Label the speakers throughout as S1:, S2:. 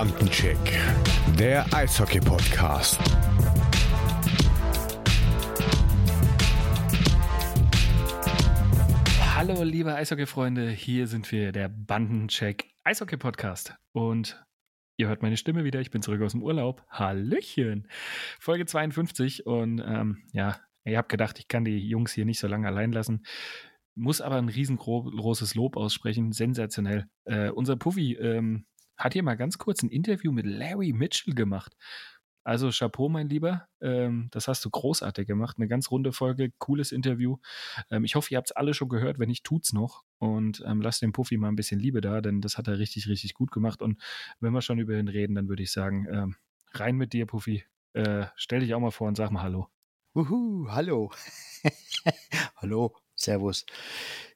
S1: Bandencheck, der Eishockey-Podcast.
S2: Hallo, liebe Eishockey-Freunde, hier sind wir, der Bandencheck Eishockey-Podcast. Und ihr hört meine Stimme wieder, ich bin zurück aus dem Urlaub. Hallöchen! Folge 52 und ähm, ja, ihr habt gedacht, ich kann die Jungs hier nicht so lange allein lassen. Muss aber ein riesengroßes Lob aussprechen, sensationell. Äh, unser Puffy ähm, hat hier mal ganz kurz ein Interview mit Larry Mitchell gemacht. Also Chapeau, mein Lieber. Ähm, das hast du großartig gemacht. Eine ganz runde Folge, cooles Interview. Ähm, ich hoffe, ihr habt es alle schon gehört. Wenn nicht, tut's noch. Und ähm, lasst dem Puffy mal ein bisschen Liebe da, denn das hat er richtig, richtig gut gemacht. Und wenn wir schon über ihn reden, dann würde ich sagen, ähm, rein mit dir, Puffy. Äh, stell dich auch mal vor und sag mal Hallo.
S3: Uhu, hallo. hallo, Servus.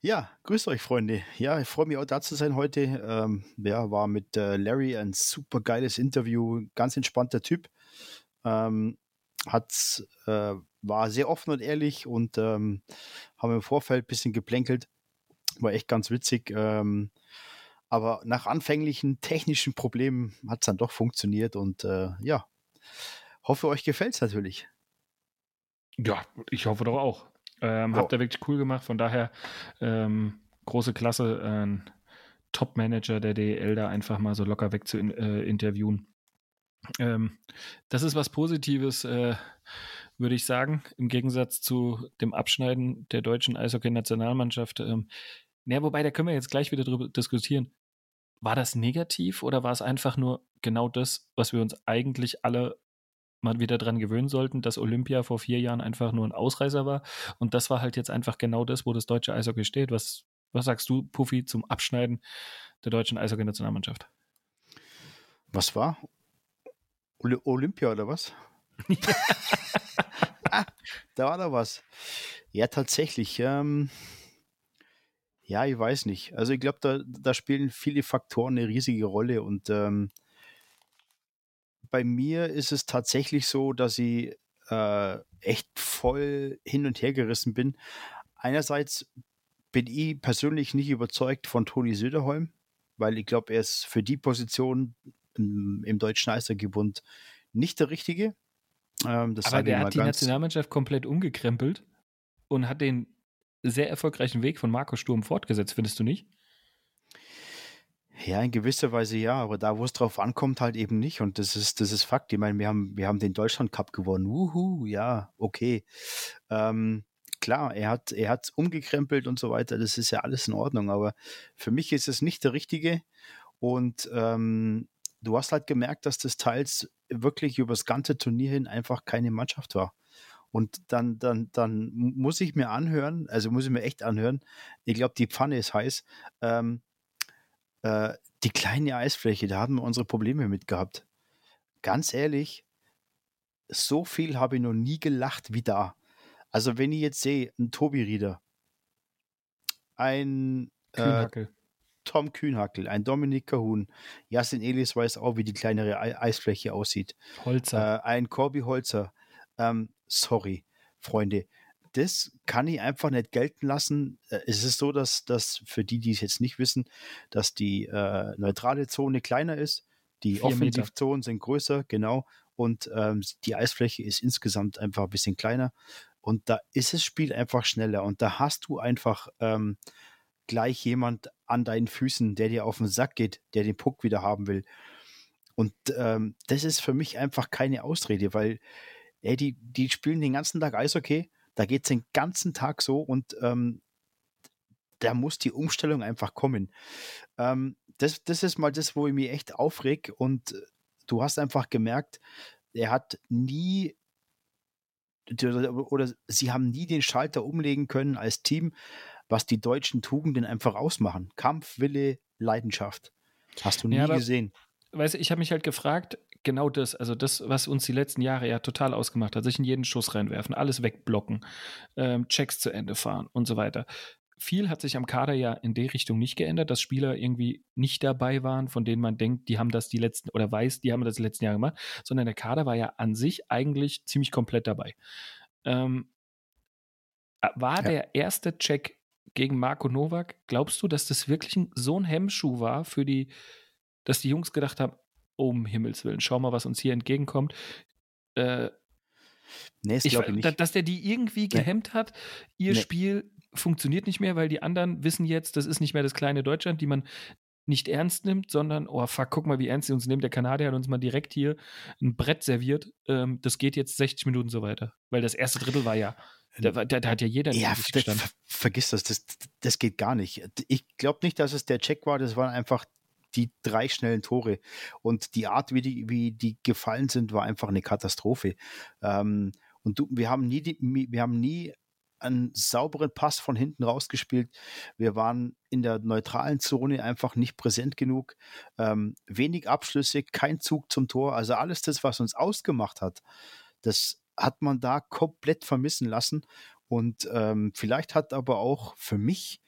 S3: Ja, grüßt euch, Freunde. Ja, ich freue mich auch da zu sein heute. Ähm, ja, war mit äh, Larry ein super geiles Interview, ganz entspannter Typ. Ähm, hat, äh, war sehr offen und ehrlich und ähm, haben im Vorfeld ein bisschen geplänkelt. War echt ganz witzig. Ähm, aber nach anfänglichen technischen Problemen hat es dann doch funktioniert und äh, ja, hoffe euch gefällt es natürlich.
S2: Ja, ich hoffe doch auch. Ähm, oh. Habt ihr wirklich cool gemacht, von daher ähm, große Klasse, ein Top-Manager der DEL da einfach mal so locker weg zu in, äh, interviewen. Ähm, das ist was Positives, äh, würde ich sagen, im Gegensatz zu dem Abschneiden der deutschen Eishockey-Nationalmannschaft. Ähm, naja, wobei, da können wir jetzt gleich wieder drüber diskutieren. War das negativ oder war es einfach nur genau das, was wir uns eigentlich alle mal wieder dran gewöhnen sollten, dass Olympia vor vier Jahren einfach nur ein Ausreißer war. Und das war halt jetzt einfach genau das, wo das deutsche Eishockey steht. Was, was sagst du, Puffy, zum Abschneiden der deutschen Eishockey-Nationalmannschaft?
S3: Was war? Olympia oder was? ah, da war da was. Ja, tatsächlich. Ähm, ja, ich weiß nicht. Also ich glaube, da, da spielen viele Faktoren eine riesige Rolle und ähm, bei mir ist es tatsächlich so, dass ich äh, echt voll hin und her gerissen bin. Einerseits bin ich persönlich nicht überzeugt von Toni Söderholm, weil ich glaube, er ist für die Position im, im deutschen Eishockeybund nicht der Richtige.
S2: Ähm, Aber der hat die Nationalmannschaft komplett umgekrempelt und hat den sehr erfolgreichen Weg von Marco Sturm fortgesetzt, findest du nicht?
S3: Ja, in gewisser Weise ja, aber da, wo es drauf ankommt, halt eben nicht. Und das ist, das ist Fakt. Ich meine, wir haben, wir haben den Deutschland Cup gewonnen. Wuhu, ja, okay. Ähm, klar, er hat, er hat umgekrempelt und so weiter. Das ist ja alles in Ordnung. Aber für mich ist es nicht der richtige. Und ähm, du hast halt gemerkt, dass das teils wirklich übers ganze Turnier hin einfach keine Mannschaft war. Und dann, dann, dann muss ich mir anhören, also muss ich mir echt anhören, ich glaube, die Pfanne ist heiß. Ähm, äh, die kleine Eisfläche, da haben wir unsere Probleme mit gehabt. Ganz ehrlich, so viel habe ich noch nie gelacht wie da. Also wenn ich jetzt sehe, ein Tobi Rieder, ein äh, Tom Kühnhackel, ein Dominik Kahun, Jasin Elis weiß auch, wie die kleinere Eisfläche aussieht. Holzer. Äh, ein Corby Holzer. Ähm, sorry, Freunde das kann ich einfach nicht gelten lassen. Äh, es ist so, dass, dass für die, die es jetzt nicht wissen, dass die äh, neutrale Zone kleiner ist, die Offensivzonen sind größer, genau, und ähm, die Eisfläche ist insgesamt einfach ein bisschen kleiner. Und da ist das Spiel einfach schneller und da hast du einfach ähm, gleich jemand an deinen Füßen, der dir auf den Sack geht, der den Puck wieder haben will. Und ähm, das ist für mich einfach keine Ausrede, weil ey, die, die spielen den ganzen Tag Eishockey da geht es den ganzen Tag so und ähm, da muss die Umstellung einfach kommen. Ähm, das, das ist mal das, wo ich mich echt aufreg und äh, du hast einfach gemerkt, er hat nie oder sie haben nie den Schalter umlegen können als Team, was die deutschen Tugenden einfach ausmachen. Kampf, Wille, Leidenschaft. Hast du nie ja, gesehen.
S2: Weißt du, ich habe mich halt gefragt, genau das, also das, was uns die letzten Jahre ja total ausgemacht hat, sich in jeden Schuss reinwerfen, alles wegblocken, ähm, Checks zu Ende fahren und so weiter. Viel hat sich am Kader ja in der Richtung nicht geändert, dass Spieler irgendwie nicht dabei waren, von denen man denkt, die haben das die letzten oder weiß, die haben das die letzten Jahre gemacht, sondern der Kader war ja an sich eigentlich ziemlich komplett dabei. Ähm, war ja. der erste Check gegen Marco Novak, glaubst du, dass das wirklich so ein Hemmschuh war für die, dass die Jungs gedacht haben, um Himmels Willen, schau mal, was uns hier entgegenkommt. Äh,
S3: nee, ich, ich
S2: nicht. Dass der die irgendwie gehemmt nee. hat, ihr nee. Spiel funktioniert nicht mehr, weil die anderen wissen jetzt, das ist nicht mehr das kleine Deutschland, die man nicht ernst nimmt, sondern, oh fuck, guck mal, wie ernst sie uns nimmt. Der Kanadier hat uns mal direkt hier ein Brett serviert. Ähm, das geht jetzt 60 Minuten so weiter. Weil das erste Drittel war ja, da, da, da hat ja jeder
S3: ja, ver vergiss das, das, das geht gar nicht. Ich glaube nicht, dass es der Check war, das waren einfach die drei schnellen Tore. Und die Art, wie die, wie die gefallen sind, war einfach eine Katastrophe. Ähm, und du, wir haben nie, die, wir haben nie einen sauberen Pass von hinten rausgespielt. Wir waren in der neutralen Zone einfach nicht präsent genug. Ähm, wenig Abschlüsse, kein Zug zum Tor. Also alles das, was uns ausgemacht hat, das hat man da komplett vermissen lassen. Und ähm, vielleicht hat aber auch für mich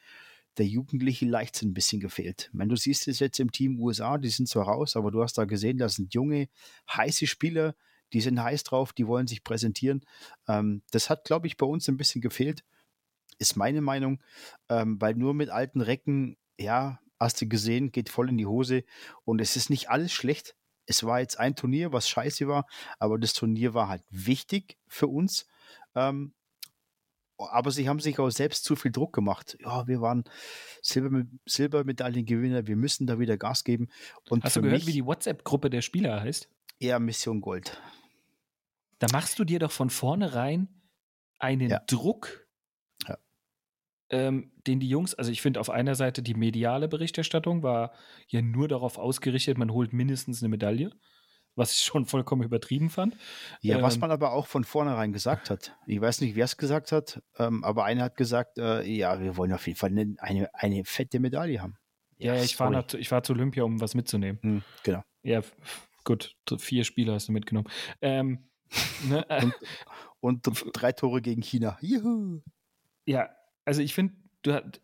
S3: der jugendliche Leichtsinn ein bisschen gefehlt. Ich meine, du siehst es jetzt im Team USA, die sind zwar raus, aber du hast da gesehen, das sind junge, heiße Spieler, die sind heiß drauf, die wollen sich präsentieren. Ähm, das hat, glaube ich, bei uns ein bisschen gefehlt, ist meine Meinung, ähm, weil nur mit alten Recken, ja, hast du gesehen, geht voll in die Hose und es ist nicht alles schlecht. Es war jetzt ein Turnier, was scheiße war, aber das Turnier war halt wichtig für uns. Ähm, aber sie haben sich auch selbst zu viel Druck gemacht. Ja, wir waren Silber, Silbermedaillengewinner, wir müssen da wieder Gas geben. Und
S2: Hast du gehört, mich, wie die WhatsApp-Gruppe der Spieler heißt?
S3: Eher Mission Gold.
S2: Da machst du dir doch von vornherein einen ja. Druck, ja. Ähm, den die Jungs, also ich finde auf einer Seite die mediale Berichterstattung war ja nur darauf ausgerichtet, man holt mindestens eine Medaille, was ich schon vollkommen übertrieben fand.
S3: Ja, ähm, was man aber auch von vornherein gesagt hat. Ich weiß nicht, wer es gesagt hat, ähm, aber einer hat gesagt, äh, ja, wir wollen auf jeden Fall eine, eine, eine fette Medaille haben.
S2: Ja, ja ich, war nach, ich war zu Olympia, um was mitzunehmen. Hm,
S3: genau.
S2: Ja, gut, vier Spieler hast du mitgenommen. Ähm,
S3: Ne? und, und drei Tore gegen China. Juhu.
S2: Ja, also ich finde, du hast.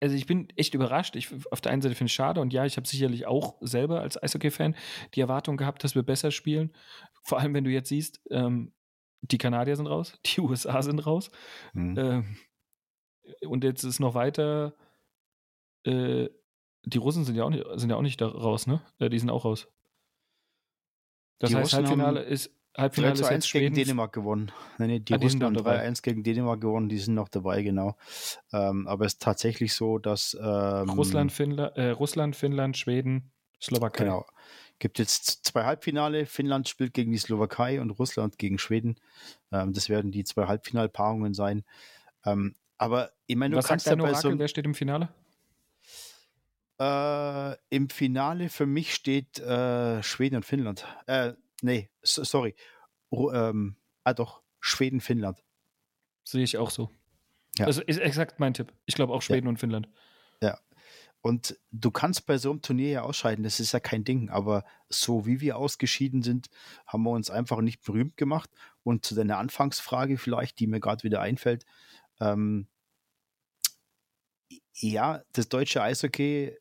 S2: Also ich bin echt überrascht. Ich, auf der einen Seite finde ich es schade und ja, ich habe sicherlich auch selber als Eishockey-Fan die Erwartung gehabt, dass wir besser spielen. Vor allem, wenn du jetzt siehst, ähm, die Kanadier sind raus, die USA sind raus. Mhm. Ähm, und jetzt ist noch weiter, äh, die Russen sind ja auch nicht, sind ja auch nicht da raus, ne? Äh, die sind auch raus. Das die heißt, Russen Halbfinale ist
S3: Halbfinale 3 zu 1 gegen Dänemark gewonnen. Nein, nee, die ah, Russen haben 3-1 gegen Dänemark gewonnen, die sind noch dabei, genau. Ähm, aber es ist tatsächlich so, dass ähm,
S2: Russland, Finnland, äh, Russland, Finnland, Schweden, Slowakei. Genau.
S3: Gibt jetzt zwei Halbfinale. Finnland spielt gegen die Slowakei und Russland gegen Schweden. Ähm, das werden die zwei Halbfinalpaarungen sein. Ähm, aber ich meine, du
S2: Was kannst sagst du Orakel, so, wer steht im Finale?
S3: Äh, Im Finale für mich steht äh, Schweden und Finnland. Äh, nee, so, sorry. Ru ähm, ah doch, Schweden, Finnland.
S2: Sehe ich auch so. Ja. Das ist exakt mein Tipp. Ich glaube auch Schweden ja. und Finnland.
S3: Ja. Und du kannst bei so einem Turnier ja ausscheiden, das ist ja kein Ding, aber so wie wir ausgeschieden sind, haben wir uns einfach nicht berühmt gemacht. Und zu deiner Anfangsfrage vielleicht, die mir gerade wieder einfällt, ähm, ja, das deutsche Eishockey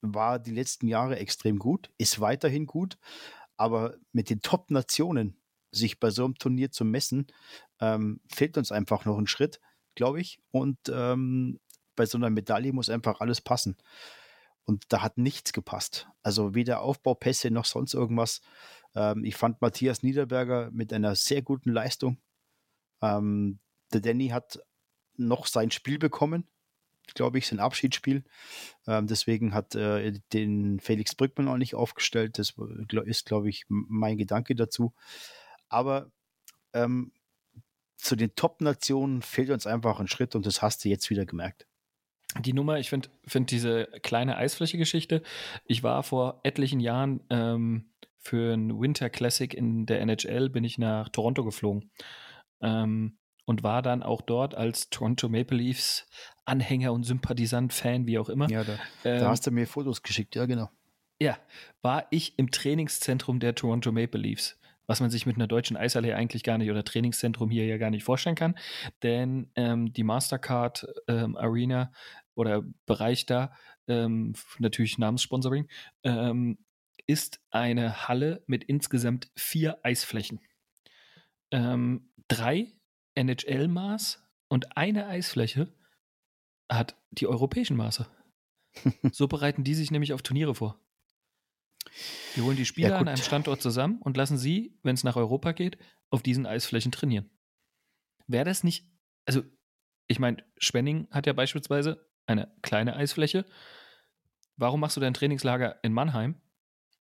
S3: war die letzten Jahre extrem gut, ist weiterhin gut, aber mit den Top-Nationen sich bei so einem Turnier zu messen, ähm, fehlt uns einfach noch ein Schritt, glaube ich. Und ähm, bei so einer Medaille muss einfach alles passen. Und da hat nichts gepasst. Also weder Aufbaupässe noch sonst irgendwas. Ähm, ich fand Matthias Niederberger mit einer sehr guten Leistung. Ähm, der Danny hat noch sein Spiel bekommen glaube ich, sein Abschiedsspiel. Ähm, deswegen hat äh, den Felix Brückmann auch nicht aufgestellt. Das ist, glaube ich, mein Gedanke dazu. Aber ähm, zu den Top-Nationen fehlt uns einfach ein Schritt und das hast du jetzt wieder gemerkt.
S2: Die Nummer, ich finde find diese kleine Eisfläche-Geschichte. Ich war vor etlichen Jahren ähm, für ein Winter Classic in der NHL, bin ich nach Toronto geflogen. Ähm, und war dann auch dort als Toronto Maple Leafs Anhänger und Sympathisant, Fan, wie auch immer.
S3: Ja, da, ähm, da hast du mir Fotos geschickt, ja, genau.
S2: Ja, war ich im Trainingszentrum der Toronto Maple Leafs, was man sich mit einer deutschen Eishalle eigentlich gar nicht oder Trainingszentrum hier ja gar nicht vorstellen kann, denn ähm, die Mastercard ähm, Arena oder Bereich da, ähm, natürlich Namenssponsoring, ähm, ist eine Halle mit insgesamt vier Eisflächen. Ähm, drei NHL-Maß und eine Eisfläche hat die europäischen Maße. so bereiten die sich nämlich auf Turniere vor. Die holen die Spieler ja, an einem Standort zusammen und lassen sie, wenn es nach Europa geht, auf diesen Eisflächen trainieren. Wäre das nicht, also ich meine, Schwenning hat ja beispielsweise eine kleine Eisfläche. Warum machst du dein Trainingslager in Mannheim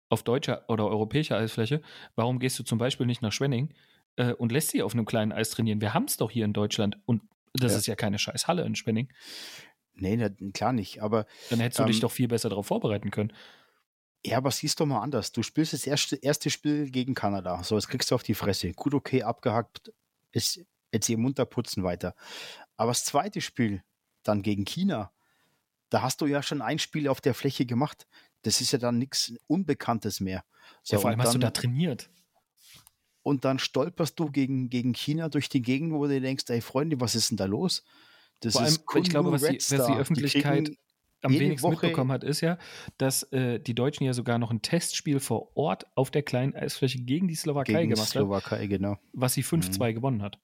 S2: auf deutscher oder europäischer Eisfläche? Warum gehst du zum Beispiel nicht nach Schwenning äh, und lässt sie auf einem kleinen Eis trainieren? Wir haben es doch hier in Deutschland und das ja. ist ja keine scheiß Halle in Schwenning.
S3: Nee, klar nicht, aber.
S2: Dann hättest du ähm, dich doch viel besser darauf vorbereiten können.
S3: Ja, aber siehst doch mal anders. Du spielst das erste, erste Spiel gegen Kanada. So, jetzt kriegst du auf die Fresse. Gut, okay, abgehackt. Ist jetzt hier munter putzen weiter. Aber das zweite Spiel, dann gegen China, da hast du ja schon ein Spiel auf der Fläche gemacht. Das ist ja dann nichts Unbekanntes mehr.
S2: So, ja, vor allem dann, hast du da trainiert.
S3: Und dann stolperst du gegen, gegen China durch die Gegend, wo du denkst, ey Freunde, was ist denn da los?
S2: Das vor allem, ich glaube, was die, was die Öffentlichkeit am wenigsten Woche mitbekommen hat, ist ja, dass äh, die Deutschen ja sogar noch ein Testspiel vor Ort auf der kleinen Eisfläche gegen die Slowakei gegen gemacht
S3: haben. Slowakei, genau.
S2: Was sie 5-2 mhm. gewonnen hat.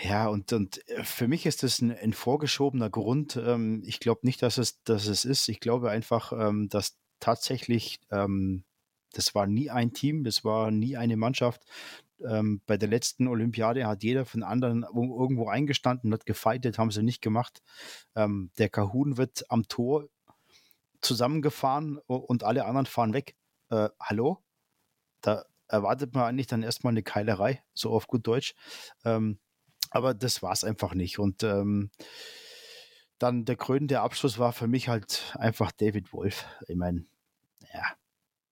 S3: Ja, und, und äh, für mich ist das ein, ein vorgeschobener Grund. Ähm, ich glaube nicht, dass es, dass es ist. Ich glaube einfach, ähm, dass tatsächlich, ähm, das war nie ein Team, das war nie eine Mannschaft. Ähm, bei der letzten Olympiade hat jeder von anderen irgendwo eingestanden, hat gefeitet, haben sie nicht gemacht. Ähm, der Kahun wird am Tor zusammengefahren und alle anderen fahren weg. Äh, hallo? Da erwartet man eigentlich dann erstmal eine Keilerei, so auf gut Deutsch. Ähm, aber das war es einfach nicht. Und ähm, dann der krönende Abschluss war für mich halt einfach David Wolf. Ich meine, ja,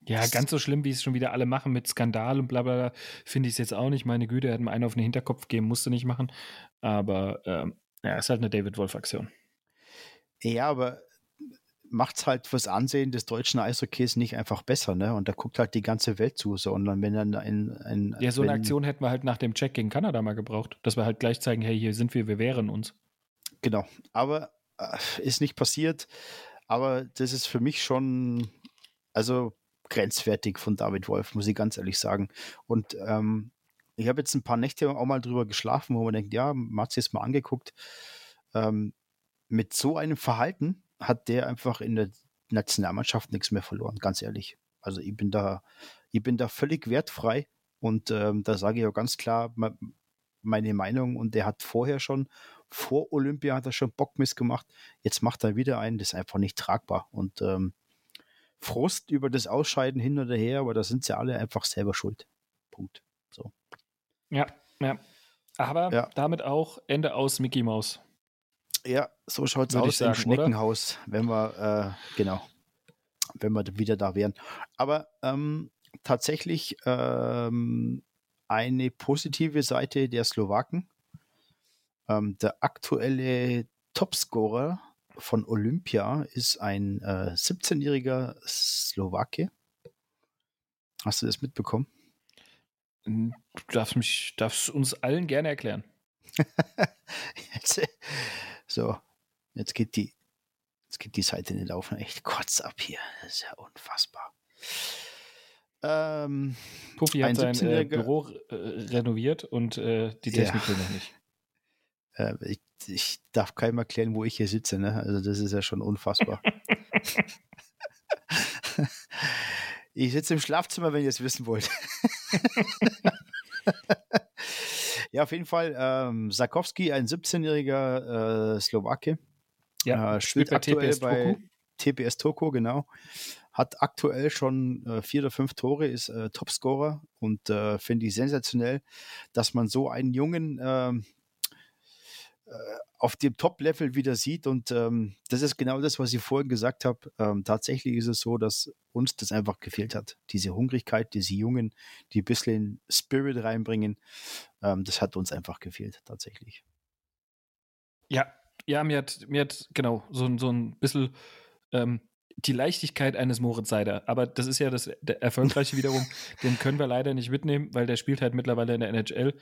S2: ja, ganz so schlimm, wie es schon wieder alle machen mit Skandal und bla bla, bla finde ich es jetzt auch nicht. Meine Güte, er hat mir einen auf den Hinterkopf geben, musste nicht machen. Aber ähm, ja, ist halt eine David Wolf-Aktion.
S3: Ja, aber macht es halt fürs Ansehen des deutschen Eishockeys nicht einfach besser, ne? Und da guckt halt die ganze Welt zu, sondern wenn dann ein, ein
S2: Ja, so
S3: eine
S2: Aktion hätten wir halt nach dem Check gegen Kanada mal gebraucht, dass wir halt gleich zeigen, hey, hier sind wir, wir wehren uns.
S3: Genau, aber äh, ist nicht passiert. Aber das ist für mich schon, also grenzwertig von David Wolf, muss ich ganz ehrlich sagen. Und ähm, ich habe jetzt ein paar Nächte auch mal drüber geschlafen, wo man denkt, ja, sich jetzt mal angeguckt. Ähm, mit so einem Verhalten hat der einfach in der Nationalmannschaft nichts mehr verloren, ganz ehrlich. Also ich bin da, ich bin da völlig wertfrei und ähm, da sage ich auch ganz klar meine Meinung und der hat vorher schon, vor Olympia hat er schon Bockmiss gemacht, jetzt macht er wieder einen, das ist einfach nicht tragbar und ähm, Frust über das Ausscheiden hin oder her, aber da sind sie alle einfach selber schuld. Punkt. So.
S2: Ja, ja. Aber ja. damit auch Ende aus Mickey Mouse.
S3: Ja, so schaut es aus sagen, im Schneckenhaus, oder? wenn wir, äh, genau, wenn wir wieder da wären. Aber ähm, tatsächlich ähm, eine positive Seite der Slowaken. Ähm, der aktuelle Topscorer von Olympia ist ein äh, 17-jähriger Slowake. Hast du das mitbekommen?
S2: Du darfst, mich, darfst uns allen gerne erklären.
S3: jetzt, so, jetzt geht die, jetzt geht die Seite nicht auf. Echt kurz ab hier. Das ist ja unfassbar.
S2: Ähm, Puffy hat sein äh, Büro äh, renoviert und äh, die Technik ja. will noch nicht.
S3: Äh, ich, ich, darf keinem erklären, wo ich hier sitze. Ne? Also das ist ja schon unfassbar. ich sitze im Schlafzimmer, wenn ihr es wissen wollt. ja, auf jeden Fall. Ähm, Sarkowski, ein 17-jähriger äh, Slowake.
S2: Ja, äh, spielt, bei TPS bei
S3: TPS Toko, genau. Hat aktuell schon äh, vier oder fünf Tore, ist äh, Topscorer und äh, finde ich sensationell, dass man so einen jungen ähm, auf dem Top-Level wieder sieht. Und ähm, das ist genau das, was ich vorhin gesagt habe. Ähm, tatsächlich ist es so, dass uns das einfach gefehlt hat. Diese Hungrigkeit, diese Jungen, die ein bisschen Spirit reinbringen, ähm, das hat uns einfach gefehlt, tatsächlich.
S2: Ja, ja, mir hat, mir hat genau so, so ein bisschen ähm, die Leichtigkeit eines Moritz Seider. Aber das ist ja das Erfolgreiche wiederum. Den können wir leider nicht mitnehmen, weil der spielt halt mittlerweile in der NHL.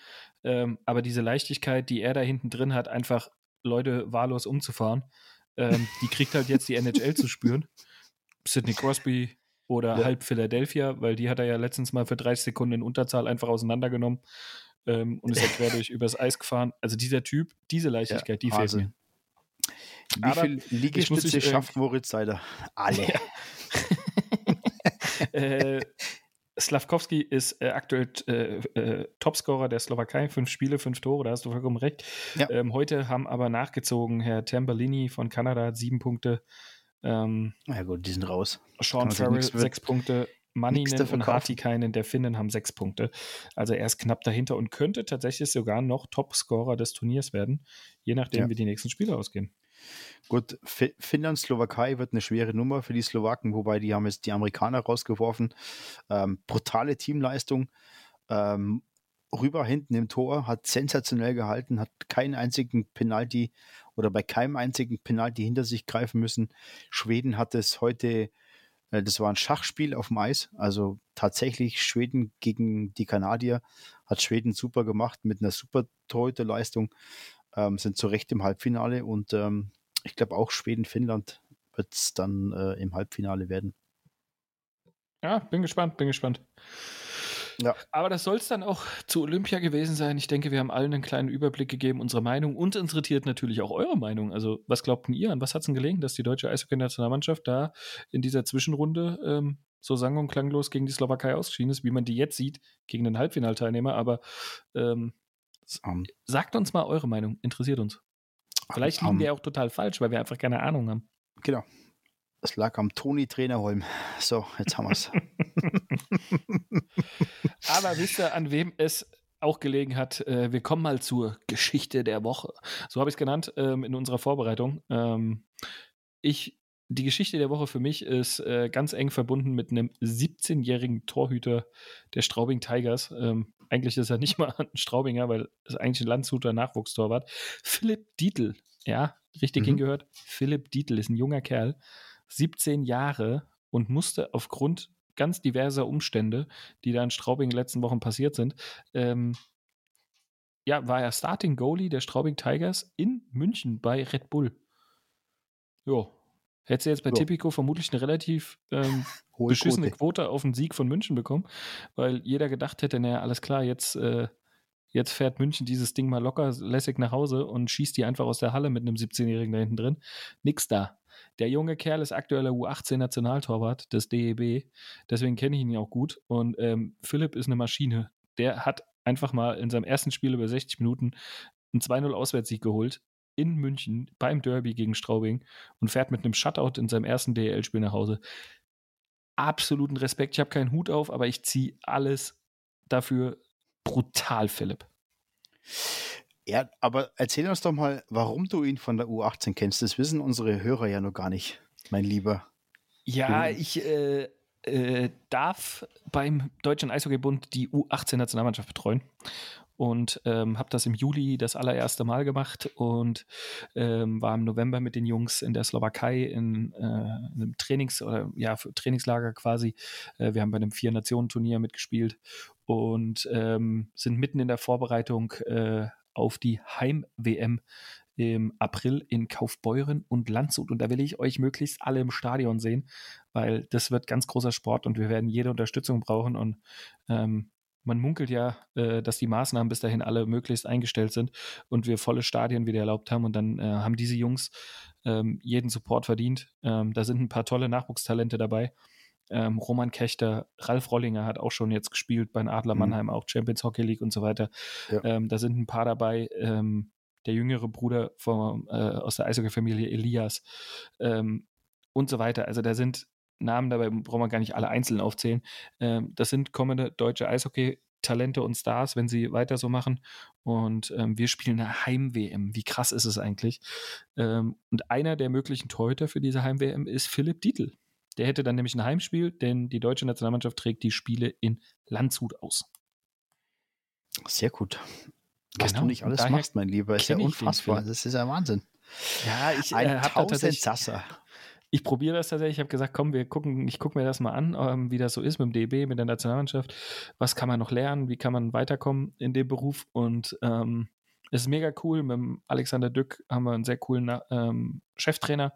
S2: Ähm, aber diese Leichtigkeit, die er da hinten drin hat, einfach Leute wahllos umzufahren, ähm, die kriegt halt jetzt die NHL zu spüren. Sidney Crosby oder ja. halb Philadelphia, weil die hat er ja letztens mal für 30 Sekunden in Unterzahl einfach auseinandergenommen ähm, und ist ja quer durch übers Eis gefahren. Also dieser Typ, diese Leichtigkeit, ja, die fehlt mir.
S3: Wie Aber viel Liegestütze schafft Moritz Seider? Alle. Ja.
S2: äh, Slavkovski ist äh, aktuell äh, äh, Topscorer der Slowakei, fünf Spiele, fünf Tore, da hast du vollkommen recht. Ja. Ähm, heute haben aber nachgezogen Herr Tamberlini von Kanada hat sieben Punkte.
S3: Ähm, ja gut, die sind raus.
S2: Sean Farrell sechs Punkte. Manninen und Hartikainen der Finnen haben sechs Punkte. Also er ist knapp dahinter und könnte tatsächlich sogar noch Topscorer des Turniers werden, je nachdem, ja. wie die nächsten Spiele ausgehen.
S3: Gut, Finnland, Slowakei wird eine schwere Nummer für die Slowaken, wobei die haben jetzt die Amerikaner rausgeworfen. Ähm, brutale Teamleistung. Ähm, rüber hinten im Tor, hat sensationell gehalten, hat keinen einzigen Penalty oder bei keinem einzigen Penalty hinter sich greifen müssen. Schweden hat es heute, äh, das war ein Schachspiel auf dem Eis, also tatsächlich Schweden gegen die Kanadier, hat Schweden super gemacht mit einer super Torhüterleistung ähm, sind zu Recht im Halbfinale und ähm, ich glaube auch Schweden-Finnland wird es dann äh, im Halbfinale werden.
S2: Ja, bin gespannt, bin gespannt. Ja. Aber das soll es dann auch zu Olympia gewesen sein. Ich denke, wir haben allen einen kleinen Überblick gegeben, unsere Meinung. und interessiert natürlich auch eure Meinung. Also, was glaubten ihr? An was hat es denn gelegen, dass die deutsche Eishockey-Nationalmannschaft da in dieser Zwischenrunde ähm, so sang- und klanglos gegen die Slowakei ausgeschieden ist, wie man die jetzt sieht, gegen den Halbfinalteilnehmer? Aber ähm, um, Sagt uns mal eure Meinung, interessiert uns. Vielleicht liegen um, wir auch total falsch, weil wir einfach keine Ahnung haben.
S3: Genau. Es lag am Toni Trainerholm. So, jetzt haben wir es.
S2: Aber wisst ihr, an wem es auch gelegen hat? Äh, wir kommen mal zur Geschichte der Woche. So habe ich es genannt ähm, in unserer Vorbereitung. Ähm, ich die Geschichte der Woche für mich ist äh, ganz eng verbunden mit einem 17-jährigen Torhüter der Straubing Tigers. Eigentlich ist er nicht mal ein Straubinger, weil es eigentlich ein Landshuter Nachwuchstorwart. Philipp Dietl, ja, richtig mhm. hingehört. Philipp Dietl ist ein junger Kerl, 17 Jahre und musste aufgrund ganz diverser Umstände, die da in Straubing in den letzten Wochen passiert sind, ähm, ja, war er Starting Goalie der Straubing Tigers in München bei Red Bull. Jo, Hättest du jetzt bei so. Tipico vermutlich eine relativ ähm, beschissene Quote. Auf den Sieg von München bekommen, weil jeder gedacht hätte, naja, alles klar, jetzt, äh, jetzt fährt München dieses Ding mal locker lässig nach Hause und schießt die einfach aus der Halle mit einem 17-Jährigen da hinten drin. Nix da. Der junge Kerl ist aktueller U18-Nationaltorwart des DEB, deswegen kenne ich ihn ja auch gut. Und ähm, Philipp ist eine Maschine. Der hat einfach mal in seinem ersten Spiel über 60 Minuten einen 2-0 Auswärtssieg geholt in München beim Derby gegen Straubing und fährt mit einem Shutout in seinem ersten DL-Spiel nach Hause. Absoluten Respekt. Ich habe keinen Hut auf, aber ich ziehe alles dafür brutal, Philipp.
S3: Ja, aber erzähl uns doch mal, warum du ihn von der U18 kennst. Das wissen unsere Hörer ja noch gar nicht, mein Lieber.
S2: Ja, ich äh, äh, darf beim Deutschen Eishockeybund die U18-Nationalmannschaft betreuen und ähm, habe das im Juli das allererste Mal gemacht und ähm, war im November mit den Jungs in der Slowakei in, äh, einem Trainings- oder ja, Trainingslager quasi. Äh, wir haben bei einem Vier-Nationen-Turnier mitgespielt und ähm, sind mitten in der Vorbereitung äh, auf die Heim-WM im April in Kaufbeuren und Landshut. Und da will ich euch möglichst alle im Stadion sehen, weil das wird ganz großer Sport und wir werden jede Unterstützung brauchen. Und ähm, man munkelt ja, äh, dass die Maßnahmen bis dahin alle möglichst eingestellt sind und wir volle Stadien wieder erlaubt haben. Und dann äh, haben diese Jungs ähm, jeden Support verdient. Ähm, da sind ein paar tolle Nachwuchstalente dabei. Ähm, Roman Kechter, Ralf Rollinger hat auch schon jetzt gespielt bei Adler mhm. Mannheim, mhm. auch Champions Hockey League und so weiter. Ja. Ähm, da sind ein paar dabei. Ähm, der jüngere Bruder vom, äh, aus der Eishockey-Familie Elias ähm, und so weiter. Also da sind Namen dabei, brauchen wir gar nicht alle einzeln aufzählen. Ähm, das sind kommende deutsche Eishockey-Talente und Stars, wenn sie weiter so machen. Und ähm, wir spielen eine Heim-WM. Wie krass ist es eigentlich? Ähm, und einer der möglichen Torhüter für diese Heim-WM ist Philipp Dietl. Der hätte dann nämlich ein Heimspiel, denn die deutsche Nationalmannschaft trägt die Spiele in Landshut aus.
S3: Sehr gut. Was genau. du nicht alles machst, mein Lieber, ist ja unfassbar. Das ist ja Wahnsinn.
S2: Ja, ich äh, habe tatsächlich. Ich probiere das tatsächlich. Ich habe gesagt, komm, wir gucken, ich gucke mir das mal an, ähm, wie das so ist mit dem DB, mit der Nationalmannschaft. Was kann man noch lernen? Wie kann man weiterkommen in dem Beruf? Und ähm, es ist mega cool. Mit Alexander Dück haben wir einen sehr coolen ähm, Cheftrainer.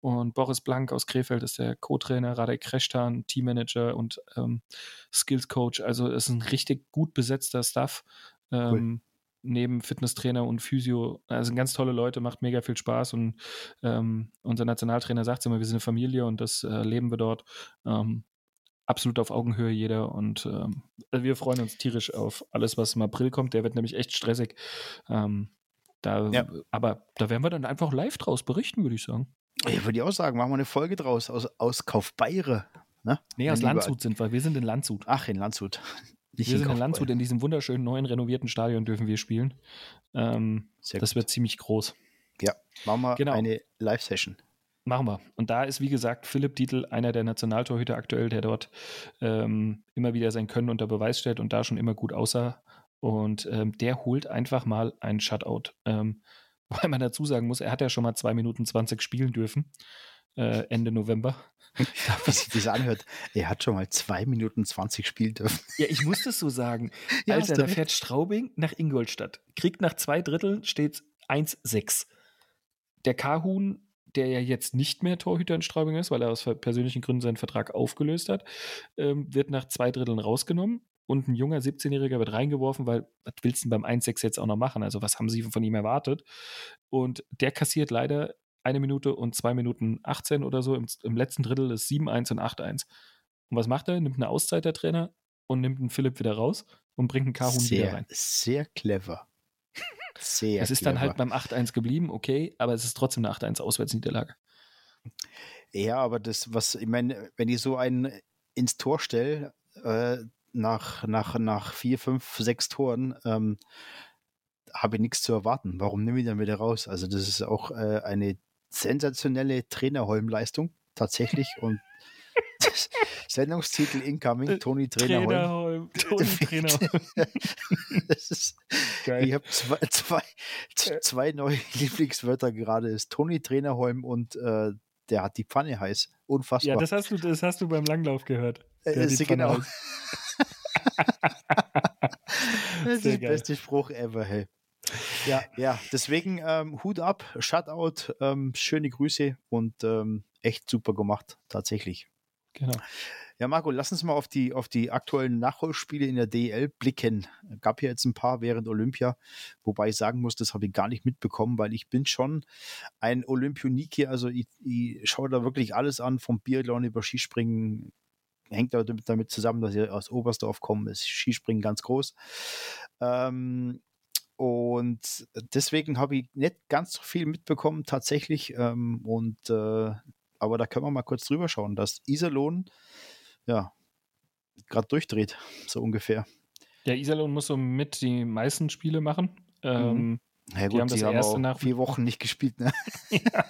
S2: Und Boris Blank aus Krefeld ist der Co-Trainer, Radek Kreshtan, Teammanager und ähm, Skills Coach. Also es ist ein richtig gut besetzter Staff. Cool. Neben Fitnesstrainer und Physio, also sind ganz tolle Leute, macht mega viel Spaß und ähm, unser Nationaltrainer sagt immer, wir sind eine Familie und das äh, leben wir dort. Ähm, absolut auf Augenhöhe jeder und ähm, also wir freuen uns tierisch auf alles, was im April kommt. Der wird nämlich echt stressig. Ähm, da, ja. Aber da werden wir dann einfach live draus berichten, würde ich sagen.
S3: Ja, würde ich auch sagen, machen wir eine Folge draus aus, aus Kaufbeire.
S2: Ne? Nee, aus Landshut sind wir. Wir sind in Landshut.
S3: Ach, in Landshut.
S2: Nicht wir in sind in Landshut, in diesem wunderschönen neuen renovierten Stadion dürfen wir spielen. Ähm, das wird ziemlich groß.
S3: Ja, machen wir genau. eine Live-Session.
S2: Machen wir. Und da ist, wie gesagt, Philipp Dietl einer der Nationaltorhüter aktuell, der dort ähm, immer wieder sein Können unter Beweis stellt und da schon immer gut aussah. Und ähm, der holt einfach mal ein Shutout. Ähm, weil man dazu sagen muss, er hat ja schon mal 2 Minuten 20 spielen dürfen, äh, Ende November.
S3: Wie sich das anhört, er hat schon mal 2 Minuten 20 spielen dürfen.
S2: Ja, ich muss das so sagen. ja, Alter, da fährt Straubing nach Ingolstadt, kriegt nach zwei Dritteln, steht 1-6. Der Kahun der ja jetzt nicht mehr Torhüter in Straubing ist, weil er aus persönlichen Gründen seinen Vertrag aufgelöst hat, ähm, wird nach zwei Dritteln rausgenommen und ein junger 17-Jähriger wird reingeworfen, weil was willst du beim 1-6 jetzt auch noch machen? Also was haben sie von ihm erwartet? Und der kassiert leider eine Minute und zwei Minuten 18 oder so. Im, im letzten Drittel ist 7-1 und 8-1. Und was macht er? Nimmt eine Auszeit der Trainer und nimmt einen Philipp wieder raus und bringt einen Kahun wieder rein.
S3: Sehr clever.
S2: Sehr. Es ist clever. dann halt beim 8-1 geblieben, okay, aber es ist trotzdem eine 8-1 Auswärtsniederlage.
S3: Ja, aber das, was, ich meine, wenn ich so einen ins Tor stelle, äh, nach, nach, nach vier, fünf, sechs Toren, ähm, habe ich nichts zu erwarten. Warum nehme ich dann wieder raus? Also, das ist auch äh, eine sensationelle Trainerholm-Leistung, tatsächlich. Und Sendungstitel Incoming, äh, Toni Trainerholm. Toni Trainerholm. ist, ich habe zwei, zwei, zwei neue Lieblingswörter gerade. ist Toni Trainerholm und äh, der hat die Pfanne heiß. Unfassbar. Ja,
S2: das hast du, das hast du beim Langlauf gehört.
S3: Äh, ist genau. das ist der beste Spruch ever, hey. Ja, ja, deswegen ähm, Hut ab, Shutout, ähm, schöne Grüße und ähm, echt super gemacht, tatsächlich.
S2: Genau.
S3: Ja, Marco, lass uns mal auf die, auf die aktuellen Nachholspiele in der DL blicken. Gab ja jetzt ein paar während Olympia, wobei ich sagen muss, das habe ich gar nicht mitbekommen, weil ich bin schon ein Olympionike, also ich, ich schaue da wirklich alles an, vom Biathlon über Skispringen, hängt damit, damit zusammen, dass ich aus Oberstdorf komme, ist Skispringen ganz groß. Ähm, und deswegen habe ich nicht ganz so viel mitbekommen tatsächlich. Ähm, und äh, aber da können wir mal kurz drüber schauen, dass Iserlohn ja gerade durchdreht, so ungefähr.
S2: Ja, Iserlohn muss so mit die meisten Spiele machen. Ähm,
S3: mhm. Ja, gut, die haben das haben erste nach vier Wochen nicht gespielt. Ne?
S2: ja.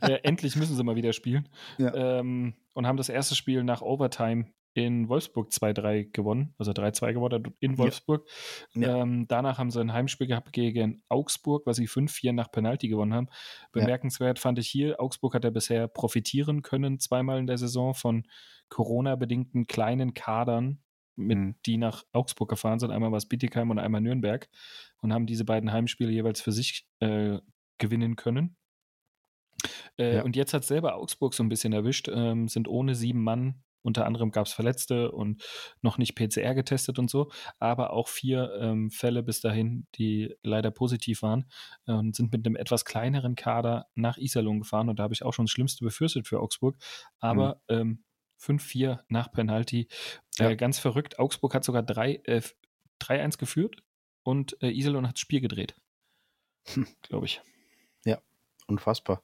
S2: ja, endlich müssen sie mal wieder spielen. Ähm, und haben das erste Spiel nach Overtime in Wolfsburg 2-3 gewonnen, also 3-2 gewonnen in Wolfsburg. Ja. Ähm, danach haben sie ein Heimspiel gehabt gegen Augsburg, was sie 5-4 nach Penalty gewonnen haben. Bemerkenswert fand ich hier, Augsburg hat ja bisher profitieren können, zweimal in der Saison von Corona-bedingten kleinen Kadern, mit, mhm. die nach Augsburg gefahren sind. Einmal war es Bittigheim und einmal Nürnberg und haben diese beiden Heimspiele jeweils für sich äh, gewinnen können. Äh, ja. Und jetzt hat selber Augsburg so ein bisschen erwischt, ähm, sind ohne sieben Mann unter anderem gab es Verletzte und noch nicht PCR getestet und so, aber auch vier ähm, Fälle bis dahin, die leider positiv waren äh, und sind mit einem etwas kleineren Kader nach Iserlohn gefahren und da habe ich auch schon das Schlimmste befürchtet für Augsburg. Aber mhm. ähm, 5-4 nach Penalty. Äh, ja. ganz verrückt. Augsburg hat sogar 3-1 äh, geführt und äh, Iserlohn hat das Spiel gedreht. Hm. Glaube ich.
S3: Ja, unfassbar.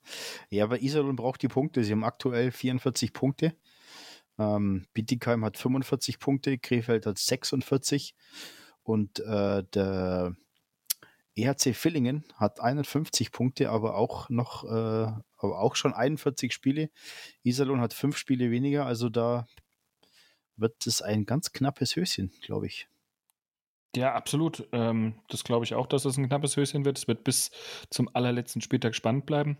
S3: Ja, aber Iserlohn braucht die Punkte. Sie haben aktuell 44 Punkte. Ähm, Bietigheim hat 45 Punkte, Krefeld hat 46 und äh, der EHC Villingen hat 51 Punkte, aber auch noch, äh, aber auch schon 41 Spiele. Iserlohn hat fünf Spiele weniger, also da wird es ein ganz knappes Höschen, glaube ich.
S2: Ja, absolut. Ähm, das glaube ich auch, dass es ein knappes Höschen wird. Es wird bis zum allerletzten Spieltag spannend bleiben.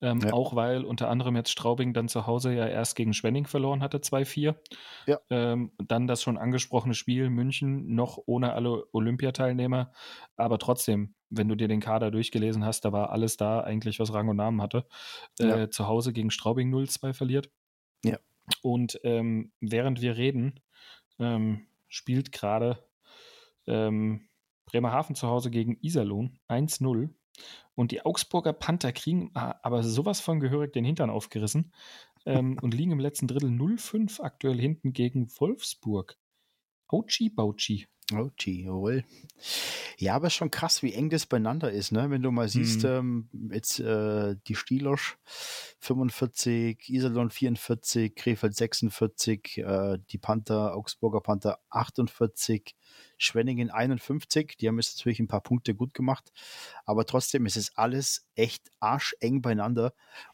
S2: Ähm, ja. Auch weil unter anderem jetzt Straubing dann zu Hause ja erst gegen Schwenning verloren hatte, 2-4. Ja. Ähm, dann das schon angesprochene Spiel München noch ohne alle Olympiateilnehmer. Aber trotzdem, wenn du dir den Kader durchgelesen hast, da war alles da eigentlich, was Rang und Namen hatte. Äh, ja. Zu Hause gegen Straubing 0-2 verliert.
S3: Ja.
S2: Und ähm, während wir reden, ähm, spielt gerade ähm, Bremerhaven zu Hause gegen Iserlohn 1-0. Und die Augsburger Panther kriegen aber sowas von gehörig den Hintern aufgerissen. ähm, und liegen im letzten Drittel 0-5 aktuell hinten gegen Wolfsburg. Auchi Bauchi.
S3: Auchi, jawohl. Ja, aber schon krass, wie eng das beieinander ist, ne? Wenn du mal siehst, mhm. ähm, jetzt äh, die Stielers 45, Iserlohn 44, Krefeld 46, äh, die Panther, Augsburger Panther 48, Schwenningen 51. Die haben jetzt natürlich ein paar Punkte gut gemacht, aber trotzdem ist es alles echt arscheng beieinander.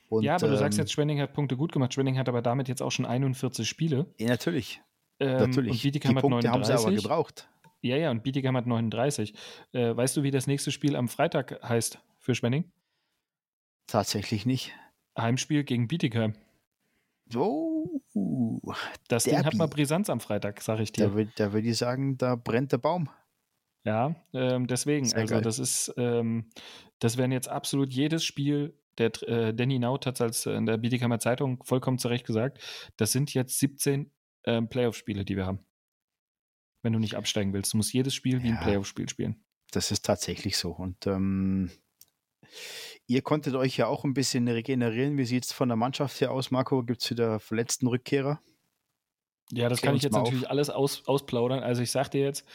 S2: Und, ja, aber du sagst ähm, jetzt, Schwenningen hat Punkte gut gemacht. Schwenningen hat aber damit jetzt auch schon 41 Spiele.
S3: Ja, natürlich. Ähm, Natürlich.
S2: Und Bietigheim die Punkte 39. haben sie
S3: aber gebraucht.
S2: Ja, ja, und Bietigheim hat 39. Äh, weißt du, wie das nächste Spiel am Freitag heißt für Schwenning?
S3: Tatsächlich nicht.
S2: Heimspiel gegen Bietigheim.
S3: Oh,
S2: das Derby. Ding hat mal Brisanz am Freitag, sag ich dir.
S3: Da würde da würd ich sagen, da brennt der Baum.
S2: Ja, ähm, deswegen, Sehr also geil. das ist, ähm, das wären jetzt absolut jedes Spiel, der äh, Danny Naut hat es als äh, in der Bietigheimer Zeitung vollkommen zurecht gesagt, das sind jetzt 17 ähm, Playoff-Spiele, die wir haben. Wenn du nicht absteigen willst. Du musst jedes Spiel wie ja, ein Playoff-Spiel spielen.
S3: Das ist tatsächlich so. Und ähm, ihr konntet euch ja auch ein bisschen regenerieren. Wie sieht es von der Mannschaft her aus, Marco? Gibt es wieder verletzten Rückkehrer?
S2: Ja, das Klär kann ich jetzt natürlich auf. alles aus, ausplaudern. Also ich sag dir jetzt,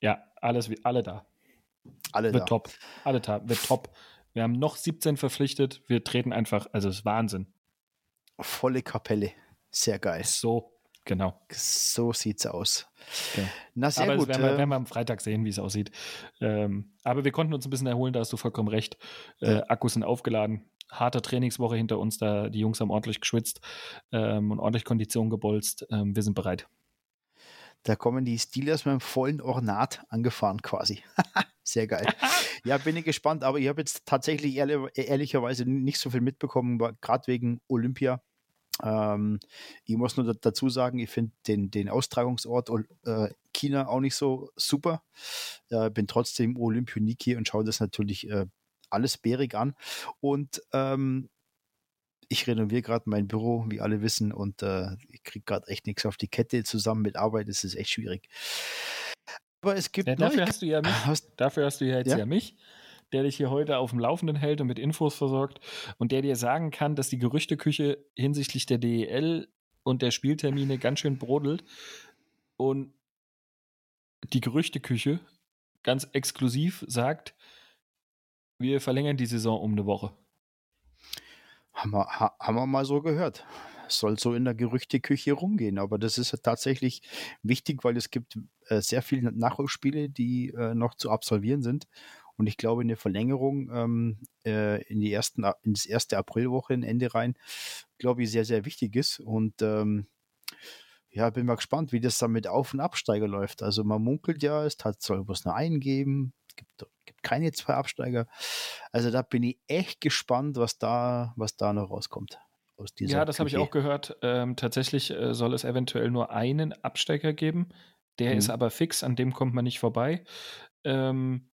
S2: ja, alles, alle da.
S3: Alle
S2: wird
S3: da.
S2: top. Alle da. Wird top. Wir haben noch 17 verpflichtet. Wir treten einfach, also es ist Wahnsinn.
S3: Volle Kapelle. Sehr geil.
S2: So. Genau.
S3: So sieht's aus.
S2: Genau. Na, sehr aber gut. Werden wir, werden wir am Freitag sehen, wie es aussieht. Ähm, aber wir konnten uns ein bisschen erholen, da hast du vollkommen recht. Äh. Akkus sind aufgeladen. Harte Trainingswoche hinter uns, da die Jungs haben ordentlich geschwitzt ähm, und ordentlich Kondition gebolzt. Ähm, wir sind bereit.
S3: Da kommen die Steelers mit einem vollen Ornat angefahren quasi. Sehr geil. ja, bin ich gespannt, aber ich habe jetzt tatsächlich ehrlich, ehrlicherweise nicht so viel mitbekommen, gerade wegen Olympia. Ähm, ich muss nur dazu sagen, ich finde den, den Austragungsort äh, China auch nicht so super. Äh, bin trotzdem Olympioniki und schaue das natürlich äh, alles bärig an. Und ähm, ich renoviere gerade mein Büro, wie alle wissen, und äh, ich kriege gerade echt nichts auf die Kette zusammen mit Arbeit. Ist echt schwierig.
S2: Aber es gibt. Ja, dafür, hast du ja mich, dafür hast du ja jetzt ja, ja mich der dich hier heute auf dem Laufenden hält und mit Infos versorgt und der dir sagen kann, dass die Gerüchteküche hinsichtlich der DEL und der Spieltermine ganz schön brodelt. Und die Gerüchteküche ganz exklusiv sagt, wir verlängern die Saison um eine Woche.
S3: Haben wir, haben wir mal so gehört. Soll so in der Gerüchteküche rumgehen. Aber das ist tatsächlich wichtig, weil es gibt äh, sehr viele Nachholspiele, die äh, noch zu absolvieren sind. Und ich glaube, eine Verlängerung ähm, äh, in, die ersten, in das erste Aprilwochenende rein, glaube ich, sehr, sehr wichtig ist. Und ähm, ja, bin mal gespannt, wie das dann mit Auf- und Absteiger läuft. Also man munkelt ja, es hat, soll bloß nur einen geben. Es gibt, gibt keine zwei Absteiger. Also da bin ich echt gespannt, was da, was da noch rauskommt.
S2: ja, das habe ich auch gehört. Ähm, tatsächlich äh, soll es eventuell nur einen Absteiger geben. Der mhm. ist aber fix, an dem kommt man nicht vorbei. Ähm,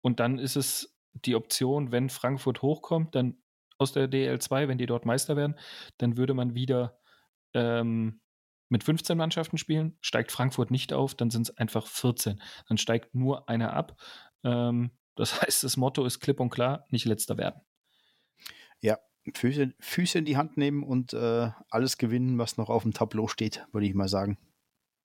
S2: und dann ist es die Option, wenn Frankfurt hochkommt, dann aus der DL2, wenn die dort Meister werden, dann würde man wieder ähm, mit 15 Mannschaften spielen. Steigt Frankfurt nicht auf, dann sind es einfach 14. Dann steigt nur einer ab. Ähm, das heißt, das Motto ist klipp und klar, nicht letzter werden.
S3: Ja, Füße, Füße in die Hand nehmen und äh, alles gewinnen, was noch auf dem Tableau steht, würde ich mal sagen.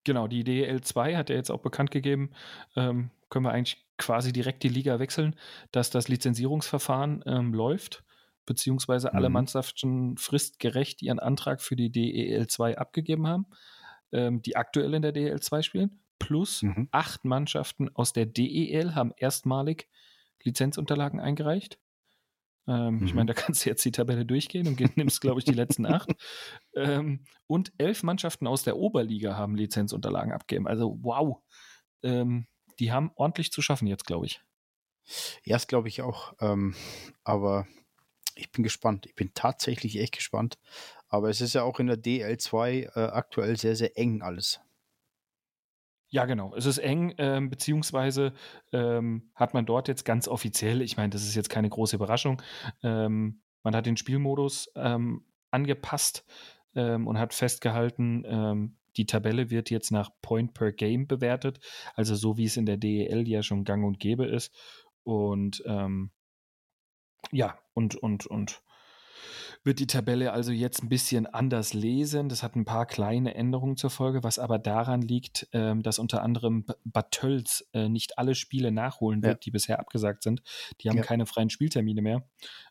S2: Genau, die DL2 hat er jetzt auch bekannt gegeben. Ähm, können wir eigentlich quasi direkt die Liga wechseln, dass das Lizenzierungsverfahren ähm, läuft, beziehungsweise mhm. alle Mannschaften fristgerecht ihren Antrag für die DEL2 abgegeben haben, ähm, die aktuell in der DEL2 spielen. Plus mhm. acht Mannschaften aus der DEL haben erstmalig Lizenzunterlagen eingereicht. Ähm, mhm. Ich meine, da kannst du jetzt die Tabelle durchgehen und nimmst, glaube ich, die letzten acht. Ähm, und elf Mannschaften aus der Oberliga haben Lizenzunterlagen abgegeben. Also wow. Ähm, die haben ordentlich zu schaffen jetzt, glaube ich.
S3: Ja, das glaube ich auch. Ähm, aber ich bin gespannt. Ich bin tatsächlich echt gespannt. Aber es ist ja auch in der DL2 äh, aktuell sehr, sehr eng alles.
S2: Ja, genau. Es ist eng, ähm, beziehungsweise ähm, hat man dort jetzt ganz offiziell, ich meine, das ist jetzt keine große Überraschung, ähm, man hat den Spielmodus ähm, angepasst ähm, und hat festgehalten, ähm, die Tabelle wird jetzt nach Point per Game bewertet, also so wie es in der DEL ja schon gang und gäbe ist. Und ähm, ja, und, und, und wird die Tabelle also jetzt ein bisschen anders lesen. Das hat ein paar kleine Änderungen zur Folge, was aber daran liegt, ähm, dass unter anderem Bad Tölz äh, nicht alle Spiele nachholen wird, ja. die bisher abgesagt sind. Die haben ja. keine freien Spieltermine mehr.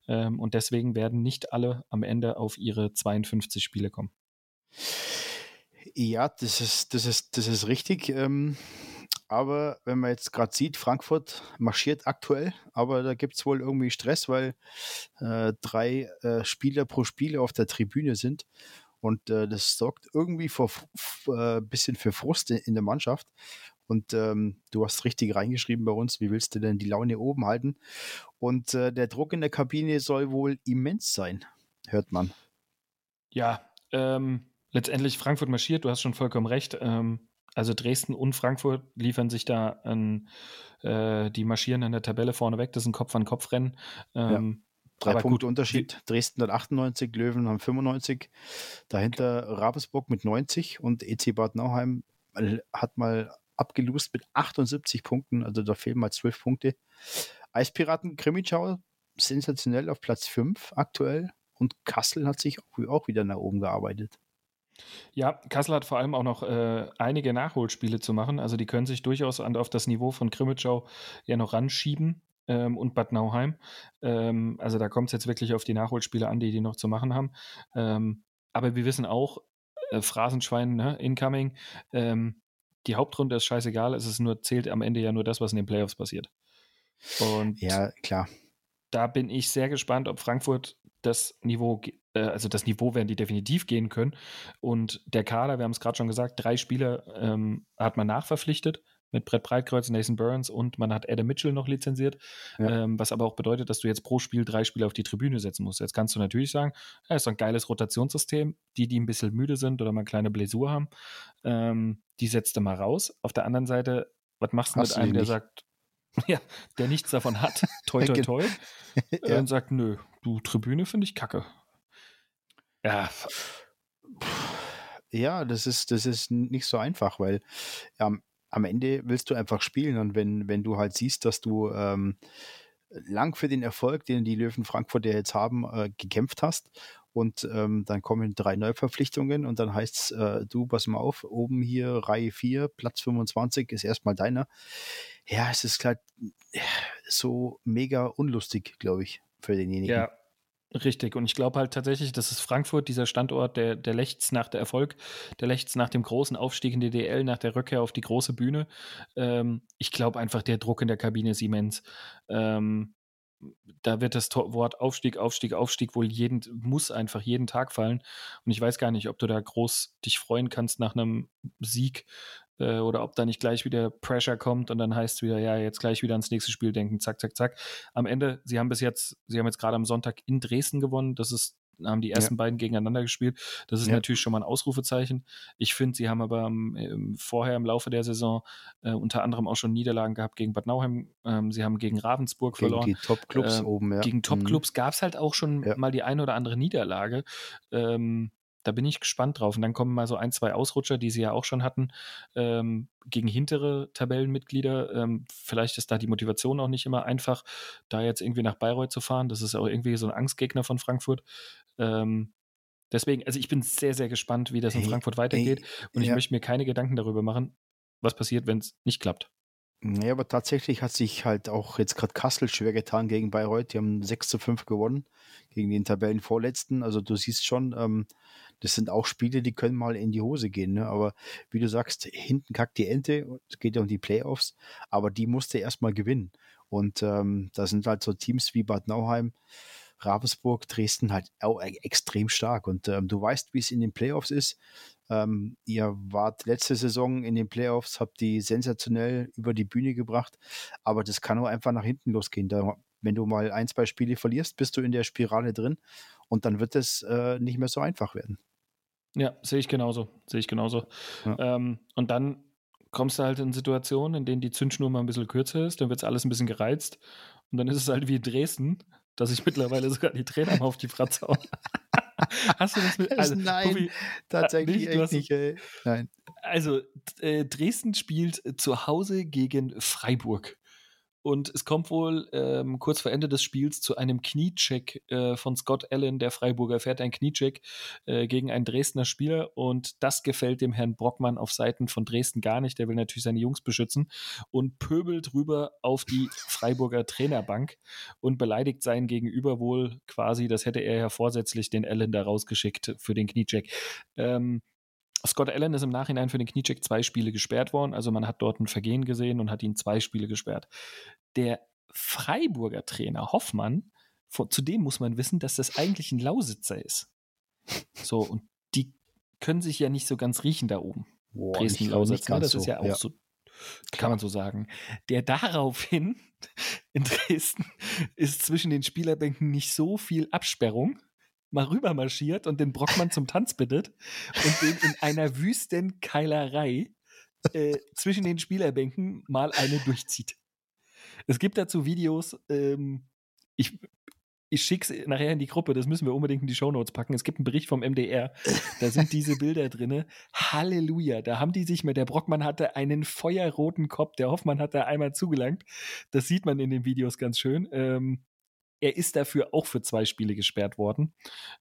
S2: Ähm, und deswegen werden nicht alle am Ende auf ihre 52 Spiele kommen.
S3: Ja, das ist, das ist, das ist richtig. Ähm, aber wenn man jetzt gerade sieht, Frankfurt marschiert aktuell, aber da gibt es wohl irgendwie Stress, weil äh, drei äh, Spieler pro Spiel auf der Tribüne sind. Und äh, das sorgt irgendwie ein äh, bisschen für Frust in der Mannschaft. Und ähm, du hast richtig reingeschrieben bei uns, wie willst du denn die Laune oben halten? Und äh, der Druck in der Kabine soll wohl immens sein, hört man.
S2: Ja, ähm, letztendlich Frankfurt marschiert, du hast schon vollkommen recht. Ähm, also Dresden und Frankfurt liefern sich da an, äh, die marschieren an der Tabelle vorne weg. Das ist ein Kopf-an-Kopf-Rennen. Ähm,
S3: ja. Drei Punkte Unterschied. Dresden hat 98, Löwen haben 95. Dahinter Ravensburg mit 90 und EC Bad Nauheim hat mal abgelust mit 78 Punkten. Also da fehlen mal 12 Punkte. Eispiraten Krimitschau sensationell auf Platz 5 aktuell. Und Kassel hat sich auch wieder nach oben gearbeitet.
S2: Ja, Kassel hat vor allem auch noch äh, einige Nachholspiele zu machen. Also die können sich durchaus an, auf das Niveau von Krimitschau ja noch ranschieben ähm, und Bad Nauheim. Ähm, also da kommt es jetzt wirklich auf die Nachholspiele an, die die noch zu machen haben. Ähm, aber wir wissen auch, äh, Phrasenschwein, ne, incoming, ähm, die Hauptrunde ist scheißegal, es ist nur, zählt am Ende ja nur das, was in den Playoffs passiert.
S3: Und ja, klar.
S2: Da bin ich sehr gespannt, ob Frankfurt das Niveau, äh, also das Niveau werden die definitiv gehen können. Und der Kader, wir haben es gerade schon gesagt, drei Spieler ähm, hat man nachverpflichtet mit Brett Breitkreuz, Nathan Burns und man hat Adam Mitchell noch lizenziert, ja. ähm, was aber auch bedeutet, dass du jetzt pro Spiel drei Spieler auf die Tribüne setzen musst. Jetzt kannst du natürlich sagen, ja, ist so ein geiles Rotationssystem. Die, die ein bisschen müde sind oder mal kleine Bläsur haben, ähm, die setzt du mal raus. Auf der anderen Seite, was machst du Hast mit einem, der sagt, ja, der nichts davon hat, toi toi toi, ja. und sagt, nö, du Tribüne finde ich kacke.
S3: Ja. Ja, das ist, das ist nicht so einfach, weil ähm, am Ende willst du einfach spielen und wenn, wenn du halt siehst, dass du ähm, lang für den Erfolg, den die Löwen Frankfurt ja jetzt haben, äh, gekämpft hast und ähm, dann kommen drei Neuverpflichtungen und dann heißt es, äh, du, pass mal auf, oben hier Reihe 4, Platz 25 ist erstmal deiner. Ja, es ist halt so mega unlustig, glaube ich, für denjenigen.
S2: Ja, Richtig, und ich glaube halt tatsächlich, dass es Frankfurt, dieser Standort, der, der lechzt nach der Erfolg, der lechzt nach dem großen Aufstieg in die DL, nach der Rückkehr auf die große Bühne. Ähm, ich glaube einfach, der Druck in der Kabine ist immens. Ähm, da wird das Wort Aufstieg, Aufstieg, Aufstieg wohl jeden, muss einfach jeden Tag fallen. Und ich weiß gar nicht, ob du da groß dich freuen kannst nach einem Sieg äh, oder ob da nicht gleich wieder Pressure kommt und dann heißt es wieder, ja, jetzt gleich wieder ans nächste Spiel denken, zack, zack, zack. Am Ende, sie haben bis jetzt, sie haben jetzt gerade am Sonntag in Dresden gewonnen. Das ist haben die ersten ja. beiden gegeneinander gespielt. Das ist ja. natürlich schon mal ein Ausrufezeichen. Ich finde, sie haben aber ähm, vorher im Laufe der Saison äh, unter anderem auch schon Niederlagen gehabt gegen Bad Nauheim. Ähm, sie haben gegen Ravensburg gegen verloren.
S3: Gegen die Top-Clubs
S2: äh,
S3: oben, ja.
S2: Gegen Top-Clubs mhm. gab es halt auch schon mal die eine oder andere Niederlage. Ähm, da bin ich gespannt drauf. Und dann kommen mal so ein, zwei Ausrutscher, die sie ja auch schon hatten, ähm, gegen hintere Tabellenmitglieder. Ähm, vielleicht ist da die Motivation auch nicht immer einfach, da jetzt irgendwie nach Bayreuth zu fahren. Das ist auch irgendwie so ein Angstgegner von Frankfurt. Ähm, deswegen, also ich bin sehr, sehr gespannt, wie das in Frankfurt weitergeht. Ey, und ich ja. möchte mir keine Gedanken darüber machen, was passiert, wenn es nicht klappt.
S3: Ja, aber tatsächlich hat sich halt auch jetzt gerade Kassel schwer getan gegen Bayreuth. Die haben 6 zu 5 gewonnen gegen den Tabellenvorletzten. Also du siehst schon, ähm, das sind auch Spiele, die können mal in die Hose gehen. Ne? Aber wie du sagst, hinten kackt die Ente, es geht ja um die Playoffs, aber die musste erstmal gewinnen. Und ähm, da sind halt so Teams wie Bad Nauheim, Ravensburg, Dresden halt auch e-, extrem stark. Und ähm, du weißt, wie es in den Playoffs ist. Ähm, ihr wart letzte Saison in den Playoffs, habt die sensationell über die Bühne gebracht, aber das kann nur einfach nach hinten losgehen. Da, wenn du mal ein, zwei Spiele verlierst, bist du in der Spirale drin und dann wird es äh, nicht mehr so einfach werden.
S2: Ja, sehe ich genauso. Sehe ich genauso. Ja. Ähm, und dann kommst du halt in Situationen, in denen die Zündschnur mal ein bisschen kürzer ist, dann wird es alles ein bisschen gereizt und dann ist es halt wie in Dresden, dass ich mittlerweile sogar die Trainer mal auf die Fratze haue.
S3: Hast du das mit? Also, Nein, Tobi, tatsächlich nicht, echt nicht. Ey. Nein.
S2: Also äh, Dresden spielt zu Hause gegen Freiburg. Und es kommt wohl ähm, kurz vor Ende des Spiels zu einem Kniecheck äh, von Scott Allen, der Freiburger, fährt ein Kniecheck äh, gegen einen Dresdner Spieler und das gefällt dem Herrn Brockmann auf Seiten von Dresden gar nicht. Der will natürlich seine Jungs beschützen und pöbelt rüber auf die Freiburger Trainerbank und beleidigt seinen Gegenüber wohl quasi, das hätte er ja vorsätzlich den Allen da rausgeschickt für den Kniecheck. Ähm, Scott Allen ist im Nachhinein für den Kniecheck zwei Spiele gesperrt worden. Also man hat dort ein Vergehen gesehen und hat ihn zwei Spiele gesperrt. Der Freiburger Trainer Hoffmann, zu dem muss man wissen, dass das eigentlich ein Lausitzer ist. So, und die können sich ja nicht so ganz riechen da oben.
S3: Boah, Dresden, Lausitz, ne? das
S2: ist ja auch ja. so, kann man so sagen. Der daraufhin in Dresden ist zwischen den Spielerbänken nicht so viel Absperrung mal rüber marschiert und den Brockmann zum Tanz bittet und den in einer wüsten Keilerei äh, zwischen den Spielerbänken mal eine durchzieht. Es gibt dazu Videos, ähm, ich, ich schicke es nachher in die Gruppe, das müssen wir unbedingt in die Shownotes packen. Es gibt einen Bericht vom MDR, da sind diese Bilder drin. Halleluja, da haben die sich mit, der Brockmann hatte einen feuerroten Kopf, der Hoffmann hat da einmal zugelangt. Das sieht man in den Videos ganz schön. Ähm, er ist dafür auch für zwei Spiele gesperrt worden,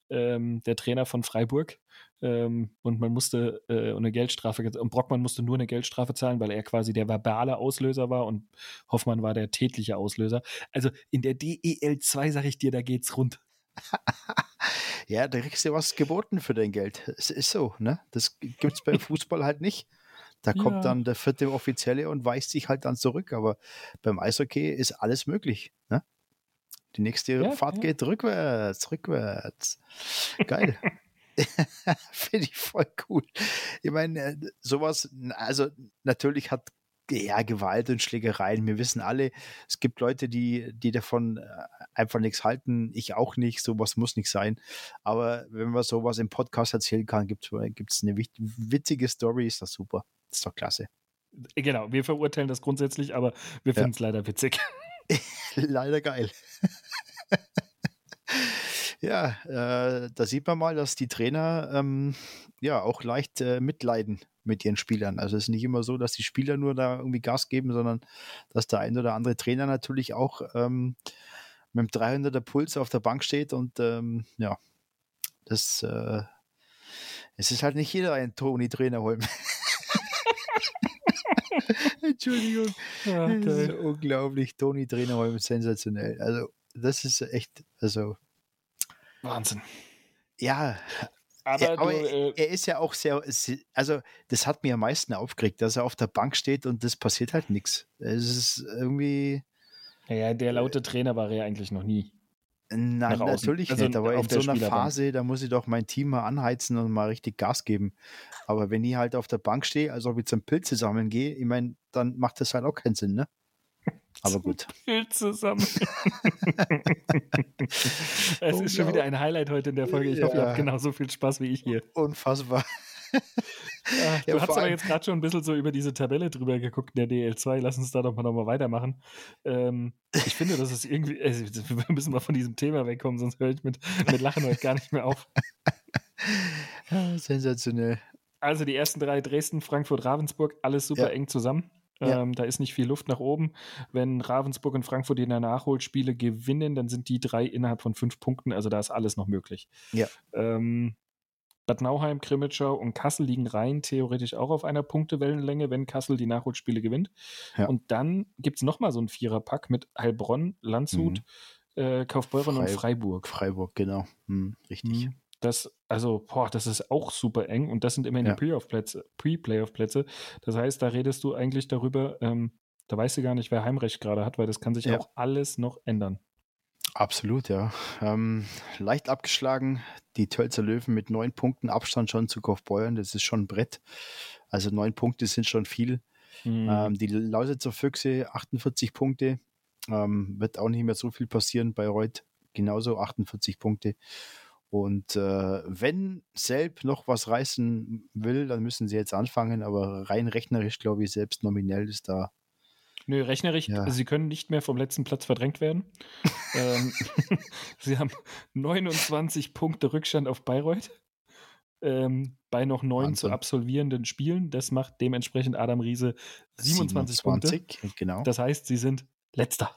S2: ähm, der Trainer von Freiburg. Ähm, und man musste äh, eine Geldstrafe, und Brockmann musste nur eine Geldstrafe zahlen, weil er quasi der verbale Auslöser war und Hoffmann war der tätliche Auslöser. Also in der DEL 2 sage ich dir, da geht's rund.
S3: ja, da kriegst du was geboten für dein Geld. Es ist so, ne? Das gibt es beim Fußball halt nicht. Da kommt ja. dann der vierte Offizielle und weist sich halt dann zurück. Aber beim Eishockey ist alles möglich. Ne? Die nächste ja, Fahrt ja. geht rückwärts, rückwärts. Geil. Finde ich voll cool. Ich meine, äh, sowas, also natürlich hat ja, Gewalt und Schlägereien. Wir wissen alle, es gibt Leute, die, die davon äh, einfach nichts halten. Ich auch nicht. Sowas muss nicht sein. Aber wenn man sowas im Podcast erzählen kann, gibt es eine witzige Story, ist das super. Ist doch klasse.
S2: Genau, wir verurteilen das grundsätzlich, aber wir finden es ja. leider witzig.
S3: Leider geil. ja, äh, da sieht man mal, dass die Trainer ähm, ja auch leicht äh, mitleiden mit ihren Spielern. Also es ist nicht immer so, dass die Spieler nur da irgendwie Gas geben, sondern dass der ein oder andere Trainer natürlich auch ähm, mit dem 300er Puls auf der Bank steht und ähm, ja, das äh, es ist halt nicht jeder ein Toni Trainerholm. Entschuldigung. Ja, das ist unglaublich. Toni Trainerholm sensationell. Also, das ist echt, also.
S2: Wahnsinn.
S3: Ja. Aber, er, aber du, äh, er ist ja auch sehr, also das hat mir am meisten aufgeregt, dass er auf der Bank steht und das passiert halt nichts. Es ist irgendwie.
S2: Ja, der laute Trainer war er ja eigentlich noch nie.
S3: Nein, natürlich also nicht. Aber in so einer Phase, da muss ich doch mein Team mal anheizen und mal richtig Gas geben. Aber wenn ich halt auf der Bank stehe, als ob ich zum Pilze sammeln gehe, ich meine, dann macht das halt auch keinen Sinn, ne? Aber gut.
S2: Pilze sammeln. es ist schon wieder ein Highlight heute in der Folge. Ich ja. hoffe, ihr habt genauso viel Spaß wie ich hier.
S3: Unfassbar.
S2: Ja, du ja, hast aber jetzt gerade schon ein bisschen so über diese Tabelle drüber geguckt in der DL2. Lass uns da doch mal, noch mal weitermachen. Ähm, ich finde, das ist irgendwie, also, wir müssen mal von diesem Thema wegkommen, sonst höre ich mit, mit Lachen heute gar nicht mehr auf.
S3: Sensationell.
S2: Also die ersten drei, Dresden, Frankfurt, Ravensburg, alles super ja. eng zusammen. Ja. Ähm, da ist nicht viel Luft nach oben. Wenn Ravensburg und Frankfurt in der Nachholspiele gewinnen, dann sind die drei innerhalb von fünf Punkten. Also da ist alles noch möglich.
S3: Ja.
S2: Ähm, Bad Nauheim, Krimitschau und Kassel liegen rein theoretisch auch auf einer Punktewellenlänge, wenn Kassel die Nachholspiele gewinnt. Ja. Und dann gibt es nochmal so einen Viererpack mit Heilbronn, Landshut, mhm. äh, Kaufbeuren Frei und Freiburg.
S3: Freiburg, genau. Hm, richtig. Mhm.
S2: Das, also, boah, das ist auch super eng und das sind immerhin ja. die Pre-Playoff-Plätze. Pre das heißt, da redest du eigentlich darüber, ähm, da weißt du gar nicht, wer Heimrecht gerade hat, weil das kann sich ja. auch alles noch ändern.
S3: Absolut, ja. Ähm, leicht abgeschlagen, die Tölzer Löwen mit neun Punkten Abstand schon zu Kaufbeuern, das ist schon ein Brett. Also neun Punkte sind schon viel. Mhm. Ähm, die Lausitzer Füchse 48 Punkte, ähm, wird auch nicht mehr so viel passieren. bei Reut genauso 48 Punkte. Und äh, wenn Selb noch was reißen will, dann müssen sie jetzt anfangen, aber rein rechnerisch, glaube ich, selbst nominell ist da
S2: Nö, rechnerisch, ja. sie können nicht mehr vom letzten Platz verdrängt werden. ähm, sie haben 29 Punkte Rückstand auf Bayreuth. Ähm, bei noch neun Wahnsinn. zu absolvierenden Spielen. Das macht dementsprechend Adam Riese 27 27 Punkte.
S3: Genau.
S2: Das heißt, sie sind Letzter.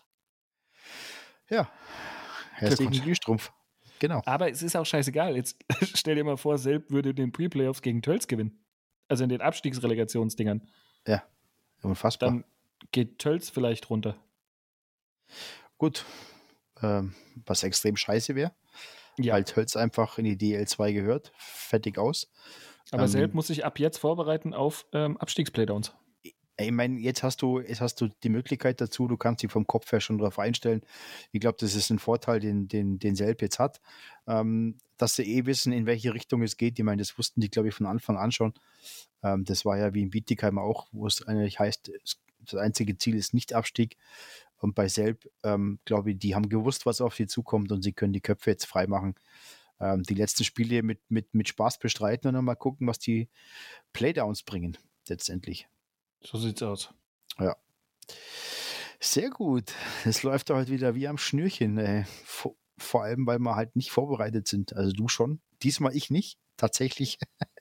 S3: Ja. Herzlichen Glühstrumpf. Genau.
S2: Aber es ist auch scheißegal. Jetzt stell dir mal vor, Selb würde den Pre-Playoffs gegen Tölz gewinnen. Also in den Abstiegsrelegationsdingern.
S3: Ja, unfassbar.
S2: Dann geht Tölz vielleicht runter.
S3: Gut. Ähm, was extrem scheiße wäre. Ja. Weil Tölz einfach in die DL2 gehört. Fertig aus.
S2: Aber ähm, Selb muss sich ab jetzt vorbereiten auf ähm, Abstiegsplaydowns.
S3: Ich meine, jetzt hast du, jetzt hast du die Möglichkeit dazu, du kannst dich vom Kopf her schon darauf einstellen. Ich glaube, das ist ein Vorteil, den, den, den Selb jetzt hat, ähm, dass sie eh wissen, in welche Richtung es geht. Ich meine, das wussten die, glaube ich, von Anfang an schon. Ähm, das war ja wie in Bietigheim auch, wo es eigentlich heißt, das einzige Ziel ist nicht Abstieg. Und bei Selb, ähm, glaube ich, die haben gewusst, was auf sie zukommt und sie können die Köpfe jetzt freimachen. Ähm, die letzten Spiele mit, mit, mit Spaß bestreiten und dann mal gucken, was die Playdowns bringen, letztendlich.
S2: So sieht's aus.
S3: Ja. Sehr gut. Es läuft heute wieder wie am Schnürchen. Äh, vor, vor, allem, weil wir halt nicht vorbereitet sind. Also du schon. Diesmal ich nicht. Tatsächlich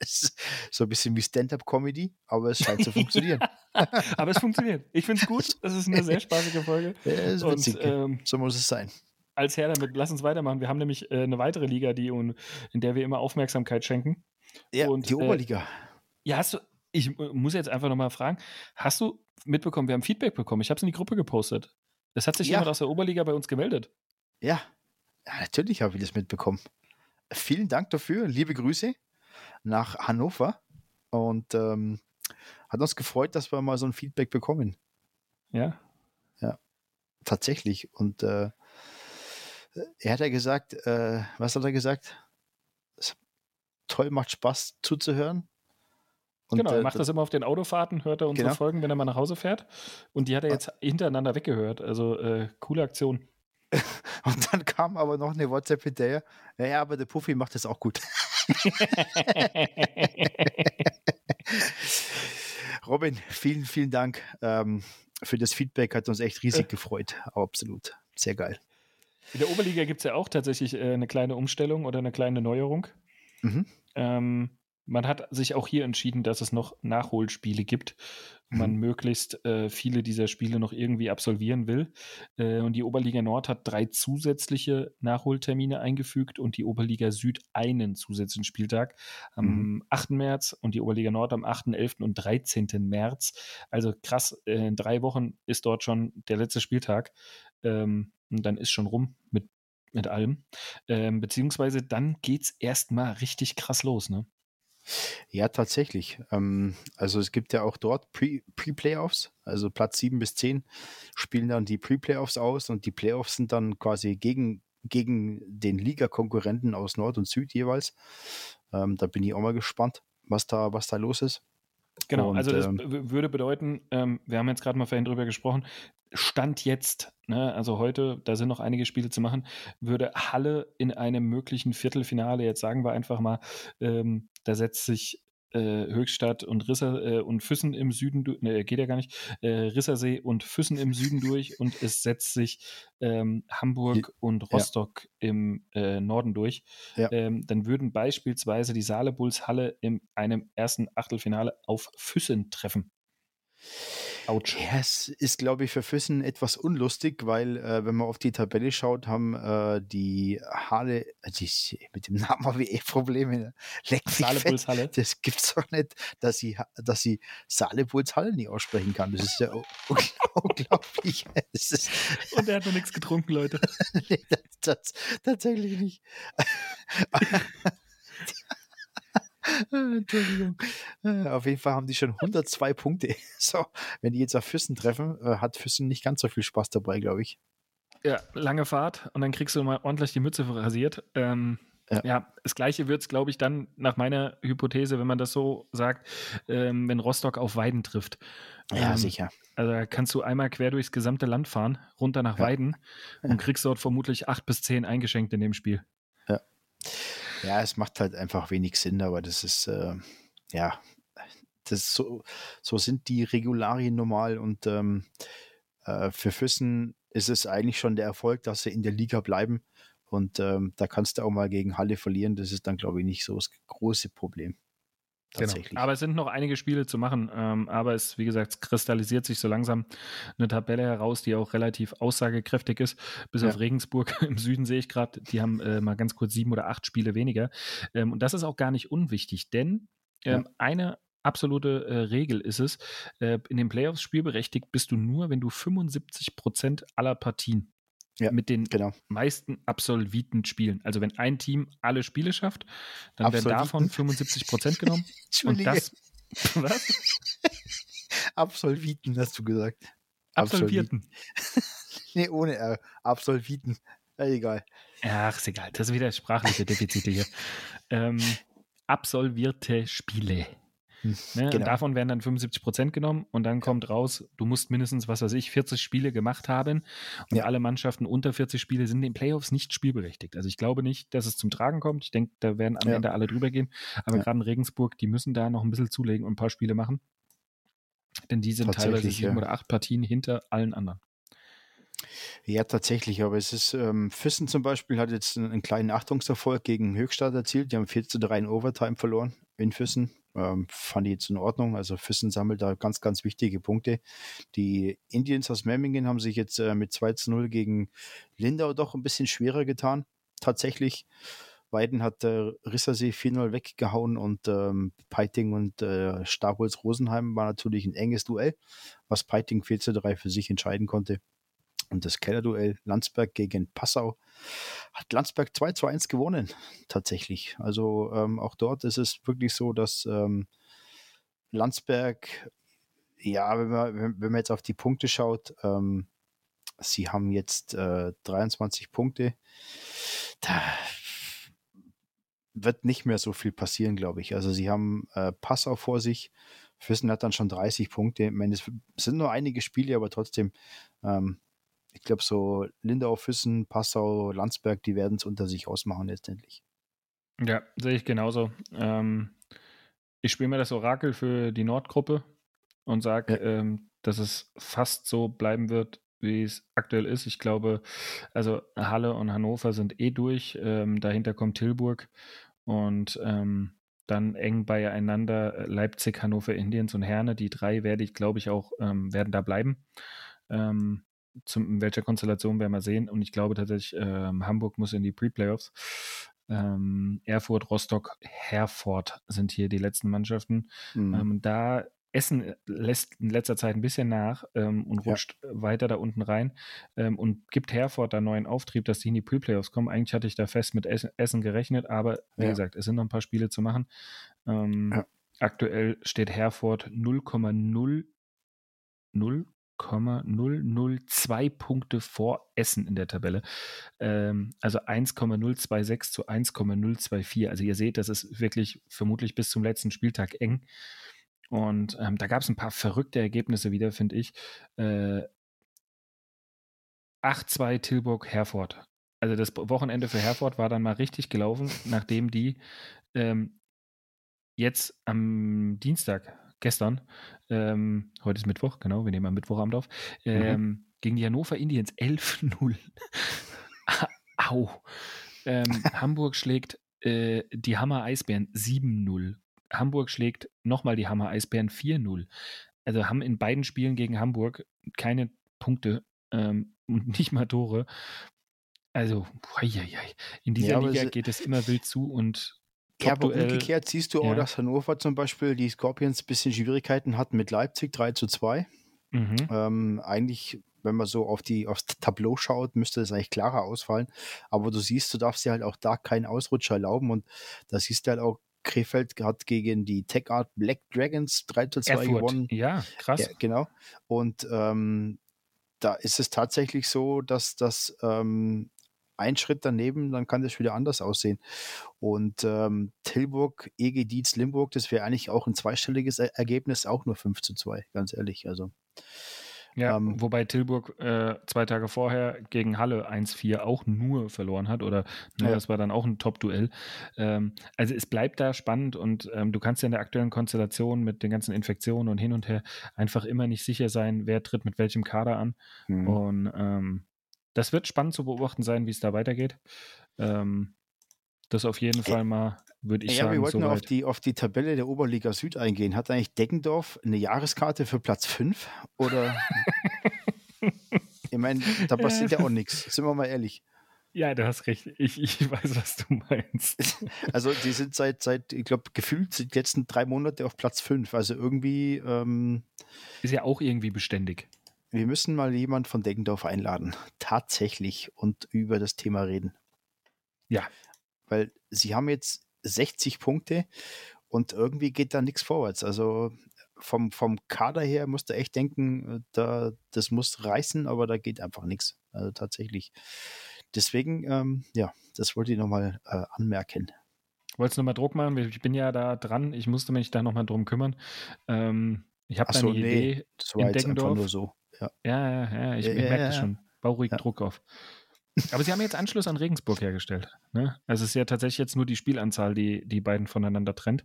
S3: so ein bisschen wie Stand-up-Comedy, aber es scheint zu funktionieren.
S2: aber es funktioniert. Ich finde es gut. Es ist eine sehr spaßige Folge.
S3: Ja, ist witzig. Und, ähm, so muss es sein.
S2: Als Herr damit, lass uns weitermachen. Wir haben nämlich äh, eine weitere Liga, die, in der wir immer Aufmerksamkeit schenken.
S3: Ja, Und, die Oberliga. Äh,
S2: ja, hast du, ich äh, muss jetzt einfach nochmal fragen, hast du mitbekommen, wir haben Feedback bekommen, ich habe es in die Gruppe gepostet. Das hat sich ja. jemand aus der Oberliga bei uns gemeldet.
S3: Ja, ja natürlich habe ich das mitbekommen. Vielen Dank dafür, liebe Grüße nach Hannover und ähm, hat uns gefreut, dass wir mal so ein Feedback bekommen.
S2: Ja.
S3: Ja, tatsächlich. Und äh, er hat ja gesagt, äh, was hat er gesagt? Toll, macht Spaß zuzuhören.
S2: Und genau, er macht das immer auf den Autofahrten, hört er unsere genau. Folgen, wenn er mal nach Hause fährt. Und die hat er ah. jetzt hintereinander weggehört. Also äh, coole Aktion.
S3: Und dann kam aber noch eine WhatsApp hinterher. Ja, ja, aber der Puffy macht das auch gut. Robin, vielen, vielen Dank ähm, für das Feedback. Hat uns echt riesig äh. gefreut. Absolut. Sehr geil.
S2: In der Oberliga gibt es ja auch tatsächlich äh, eine kleine Umstellung oder eine kleine Neuerung. Mhm. Ähm, man hat sich auch hier entschieden, dass es noch Nachholspiele gibt. Man mhm. möglichst äh, viele dieser Spiele noch irgendwie absolvieren will. Äh, und die Oberliga Nord hat drei zusätzliche Nachholtermine eingefügt und die Oberliga Süd einen zusätzlichen Spieltag am mhm. 8. März und die Oberliga Nord am 8., 11. und 13. März. Also krass, äh, in drei Wochen ist dort schon der letzte Spieltag. Ähm, und dann ist schon rum mit, mit allem. Ähm, beziehungsweise dann geht es erstmal richtig krass los, ne?
S3: Ja, tatsächlich. Ähm, also es gibt ja auch dort Pre-Playoffs, Pre also Platz 7 bis 10 spielen dann die Pre-Playoffs aus und die Playoffs sind dann quasi gegen, gegen den Liga-Konkurrenten aus Nord und Süd jeweils. Ähm, da bin ich auch mal gespannt, was da, was da los ist.
S2: Genau, und, also das ähm, würde bedeuten, ähm, wir haben jetzt gerade mal vorhin drüber gesprochen, Stand jetzt, ne, also heute, da sind noch einige Spiele zu machen, würde Halle in einem möglichen Viertelfinale, jetzt sagen wir einfach mal, ähm, da setzt sich äh, Höchstadt und Risser äh, und Füssen im Süden, ne, geht ja gar nicht, äh, Rissersee und Füssen im Süden durch und es setzt sich ähm, Hamburg und Rostock ja. im äh, Norden durch. Ja. Ähm, dann würden beispielsweise die Saale-Bulls Halle in einem ersten Achtelfinale auf Füssen treffen.
S3: Autsch. Ja, es ist, glaube ich, für Füssen etwas unlustig, weil, äh, wenn man auf die Tabelle schaut, haben äh, die Halle, äh, die, mit dem Namen habe ich eh Probleme. Ne? Leck mich Halle. Das gibt's doch nicht, dass sie, dass sie Saalepuls Halle nicht aussprechen kann. Das ist ja unglaublich.
S2: Ist, Und er hat noch nichts getrunken, Leute.
S3: nee, das, das, tatsächlich nicht. Entschuldigung. Äh, auf jeden Fall haben die schon 102 Punkte. So, wenn die jetzt auf Füssen treffen, äh, hat Füssen nicht ganz so viel Spaß dabei, glaube ich.
S2: Ja, lange Fahrt und dann kriegst du mal ordentlich die Mütze rasiert. Ähm, ja. ja. das gleiche wird es, glaube ich, dann nach meiner Hypothese, wenn man das so sagt, ähm, wenn Rostock auf Weiden trifft.
S3: Ja, ähm, sicher.
S2: Also da kannst du einmal quer durchs gesamte Land fahren, runter nach ja. Weiden und kriegst dort vermutlich acht bis zehn eingeschenkt in dem Spiel.
S3: Ja. Ja, es macht halt einfach wenig Sinn, aber das ist, äh, ja, das so, so sind die Regularien normal und ähm, äh, für Füssen ist es eigentlich schon der Erfolg, dass sie in der Liga bleiben und ähm, da kannst du auch mal gegen Halle verlieren. Das ist dann, glaube ich, nicht so das große Problem.
S2: Genau. Tatsächlich. Genau. Aber es sind noch einige Spiele zu machen. Ähm, aber es, wie gesagt, es kristallisiert sich so langsam eine Tabelle heraus, die auch relativ aussagekräftig ist. Bis ja. auf Regensburg im Süden sehe ich gerade, die haben äh, mal ganz kurz sieben oder acht Spiele weniger. Ähm, und das ist auch gar nicht unwichtig, denn ähm, ja. eine absolute äh, Regel ist es, äh, in den Playoffs spielberechtigt bist du nur, wenn du 75 Prozent aller Partien ja, mit den genau. meisten Absolviten spielen. Also wenn ein Team alle Spiele schafft, dann werden davon 75 Prozent genommen.
S3: und das, was? Absolviten, hast du gesagt.
S2: Absolvierten.
S3: nee, ohne R. Absolviten. Ja, egal.
S2: Ach, ist egal. Das ist wieder sprachliche Defizite hier. ähm, absolvierte Spiele. Ne? Genau. davon werden dann 75 Prozent genommen und dann kommt raus, du musst mindestens, was weiß ich, 40 Spiele gemacht haben und ja. alle Mannschaften unter 40 Spiele sind in den Playoffs nicht spielberechtigt. Also ich glaube nicht, dass es zum Tragen kommt. Ich denke, da werden am ja. Ende alle drüber gehen. Aber gerade in Regensburg, die müssen da noch ein bisschen zulegen und ein paar Spiele machen. Denn die sind teilweise sieben oder acht Partien hinter allen anderen.
S3: Ja, tatsächlich, aber es ist, ähm, Füssen zum Beispiel hat jetzt einen, einen kleinen Achtungserfolg gegen Höchstadt erzielt. Die haben 4 zu 3 in Overtime verloren in Füssen. Ähm, fand ich jetzt in Ordnung. Also Füssen sammelt da ganz, ganz wichtige Punkte. Die Indians aus Memmingen haben sich jetzt äh, mit 2 zu 0 gegen Lindau doch ein bisschen schwerer getan. Tatsächlich. Weiden hat äh, Rissersee 4-0 weggehauen und ähm, Peiting und äh, Stabholz Rosenheim war natürlich ein enges Duell, was Peiting 4 zu 3 für sich entscheiden konnte. Und das Kellerduell Landsberg gegen Passau hat Landsberg 2 zu 1 gewonnen, tatsächlich. Also ähm, auch dort ist es wirklich so, dass ähm, Landsberg, ja, wenn man, wenn man jetzt auf die Punkte schaut, ähm, sie haben jetzt äh, 23 Punkte. Da wird nicht mehr so viel passieren, glaube ich. Also sie haben äh, Passau vor sich. Füssen hat dann schon 30 Punkte. Ich meine, es sind nur einige Spiele, aber trotzdem ähm, ich glaube, so Lindau, Füssen, Passau, Landsberg, die werden es unter sich ausmachen letztendlich.
S2: Ja, sehe ich genauso. Ähm, ich spiele mir das Orakel für die Nordgruppe und sage, ja. ähm, dass es fast so bleiben wird, wie es aktuell ist. Ich glaube, also Halle und Hannover sind eh durch. Ähm, dahinter kommt Tilburg und ähm, dann eng beieinander äh, Leipzig, Hannover, Indiens und Herne. Die drei werde ich, glaube ich, auch ähm, werden da bleiben. Ähm, zum, in welcher Konstellation werden wir sehen. Und ich glaube tatsächlich, ähm, Hamburg muss in die Pre-Playoffs. Ähm, Erfurt, Rostock, Herford sind hier die letzten Mannschaften. Mhm. Ähm, da Essen lässt in letzter Zeit ein bisschen nach ähm, und rutscht ja. weiter da unten rein ähm, und gibt Herford da neuen Auftrieb, dass die in die Pre-Playoffs kommen. Eigentlich hatte ich da fest mit Essen gerechnet, aber wie ja. gesagt, es sind noch ein paar Spiele zu machen. Ähm, ja. Aktuell steht Herford 0,0 0,002 Punkte vor Essen in der Tabelle. Ähm, also 1,026 zu 1,024. Also ihr seht, das ist wirklich vermutlich bis zum letzten Spieltag eng. Und ähm, da gab es ein paar verrückte Ergebnisse wieder, finde ich. Äh, 8-2 Tilburg Herford. Also das Wochenende für Herford war dann mal richtig gelaufen, nachdem die ähm, jetzt am Dienstag gestern, ähm, heute ist Mittwoch, genau, wir nehmen am Mittwochabend auf, mhm. ähm, mhm. gegen die Hannover Indians 11-0. Au. Ähm, Hamburg schlägt äh, die Hammer Eisbären 7-0. Hamburg schlägt nochmal die Hammer Eisbären 4-0. Also haben in beiden Spielen gegen Hamburg keine Punkte ähm, und nicht mal Tore. Also, in dieser ja, Liga geht es immer wild zu und
S3: ja, aber umgekehrt siehst du auch, dass Hannover zum Beispiel die Scorpions ein bisschen Schwierigkeiten hatten mit Leipzig 3 zu 2. Mhm. Ähm, eigentlich, wenn man so auf die, aufs Tableau schaut, müsste es eigentlich klarer ausfallen. Aber du siehst, du darfst dir halt auch da keinen Ausrutscher erlauben. Und da siehst du halt auch, Krefeld hat gegen die Tech Art Black Dragons 3 zu 2 Erfurt. gewonnen.
S2: Ja, krass. Ja,
S3: genau. Und ähm, da ist es tatsächlich so, dass das ähm, ein Schritt daneben, dann kann das wieder anders aussehen. Und ähm, Tilburg, EG Dietz, Limburg, das wäre eigentlich auch ein zweistelliges Ergebnis, auch nur 5 zu 2, ganz ehrlich. Also.
S2: Ja, ähm, wobei Tilburg äh, zwei Tage vorher gegen Halle 1-4 auch nur verloren hat oder ne, ja. das war dann auch ein Top-Duell. Ähm, also es bleibt da spannend und ähm, du kannst ja in der aktuellen Konstellation mit den ganzen Infektionen und hin und her einfach immer nicht sicher sein, wer tritt mit welchem Kader an. Mhm. Und ähm, das wird spannend zu beobachten sein, wie es da weitergeht. Ähm, das auf jeden Fall mal würde ich
S3: ja,
S2: sagen.
S3: Ja, wir wollten
S2: so
S3: auf, die, auf die Tabelle der Oberliga Süd eingehen. Hat eigentlich Deggendorf eine Jahreskarte für Platz 5? Oder? ich meine, da passiert ja auch nichts, sind wir mal ehrlich.
S2: Ja, du hast recht. Ich, ich weiß, was du meinst.
S3: Also, die sind seit, seit ich glaube, gefühlt die letzten drei Monate auf Platz 5. Also irgendwie. Ähm,
S2: ist ja auch irgendwie beständig.
S3: Wir müssen mal jemand von Deggendorf einladen. Tatsächlich. Und über das Thema reden.
S2: Ja.
S3: Weil sie haben jetzt 60 Punkte und irgendwie geht da nichts vorwärts. Also vom, vom Kader her musst du echt denken, da, das muss reißen, aber da geht einfach nichts. Also tatsächlich. Deswegen, ähm, ja, das wollte ich nochmal äh, anmerken.
S2: Wolltest du nochmal Druck machen? Ich bin ja da dran. Ich musste mich da nochmal drum kümmern. Ähm, ich habe
S3: so,
S2: eine
S3: nee,
S2: Idee
S3: das war
S2: in Deggendorf.
S3: nur so. Ja,
S2: ja, ja, ich,
S3: ja,
S2: ich merke
S3: ja,
S2: das schon. Bau ruhig
S3: ja.
S2: Druck auf. Aber sie haben jetzt Anschluss an Regensburg hergestellt. Ne? Also es ist ja tatsächlich jetzt nur die Spielanzahl, die die beiden voneinander trennt.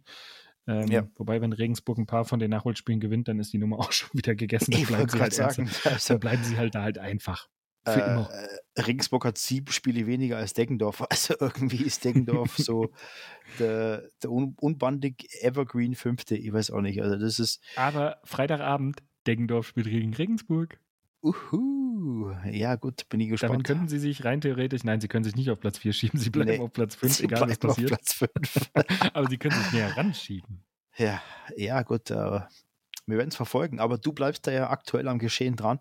S2: Ähm,
S3: Ja.
S2: Wobei, wenn Regensburg ein paar von den Nachholspielen gewinnt, dann ist die Nummer auch schon wieder gegessen. Dann bleiben, sie halt
S3: sagen, also,
S2: dann bleiben sie halt da halt einfach. Für immer.
S3: äh, Regensburg hat sieben Spiele weniger als Deggendorf. Also irgendwie ist Deggendorf so der, der un unbandig Evergreen Fünfte. Ich weiß auch nicht. Also das ist
S2: Aber Freitagabend, Deggendorf spielt gegen Regensburg.
S3: uhu. Ja gut, bin ich
S2: Damit
S3: gespannt.
S2: könnten sie sich rein theoretisch, nein, sie können sich nicht auf Platz 4 schieben, sie bleiben
S3: Nee,
S2: auf Platz 5,
S3: Sie
S2: egal was
S3: bleiben auf
S2: passiert.
S3: Platz fünf.
S2: Aber sie können sich näher ranschieben.
S3: Ja, ja, gut. Äh, wir werden es verfolgen, aber du bleibst da ja aktuell am Geschehen dran.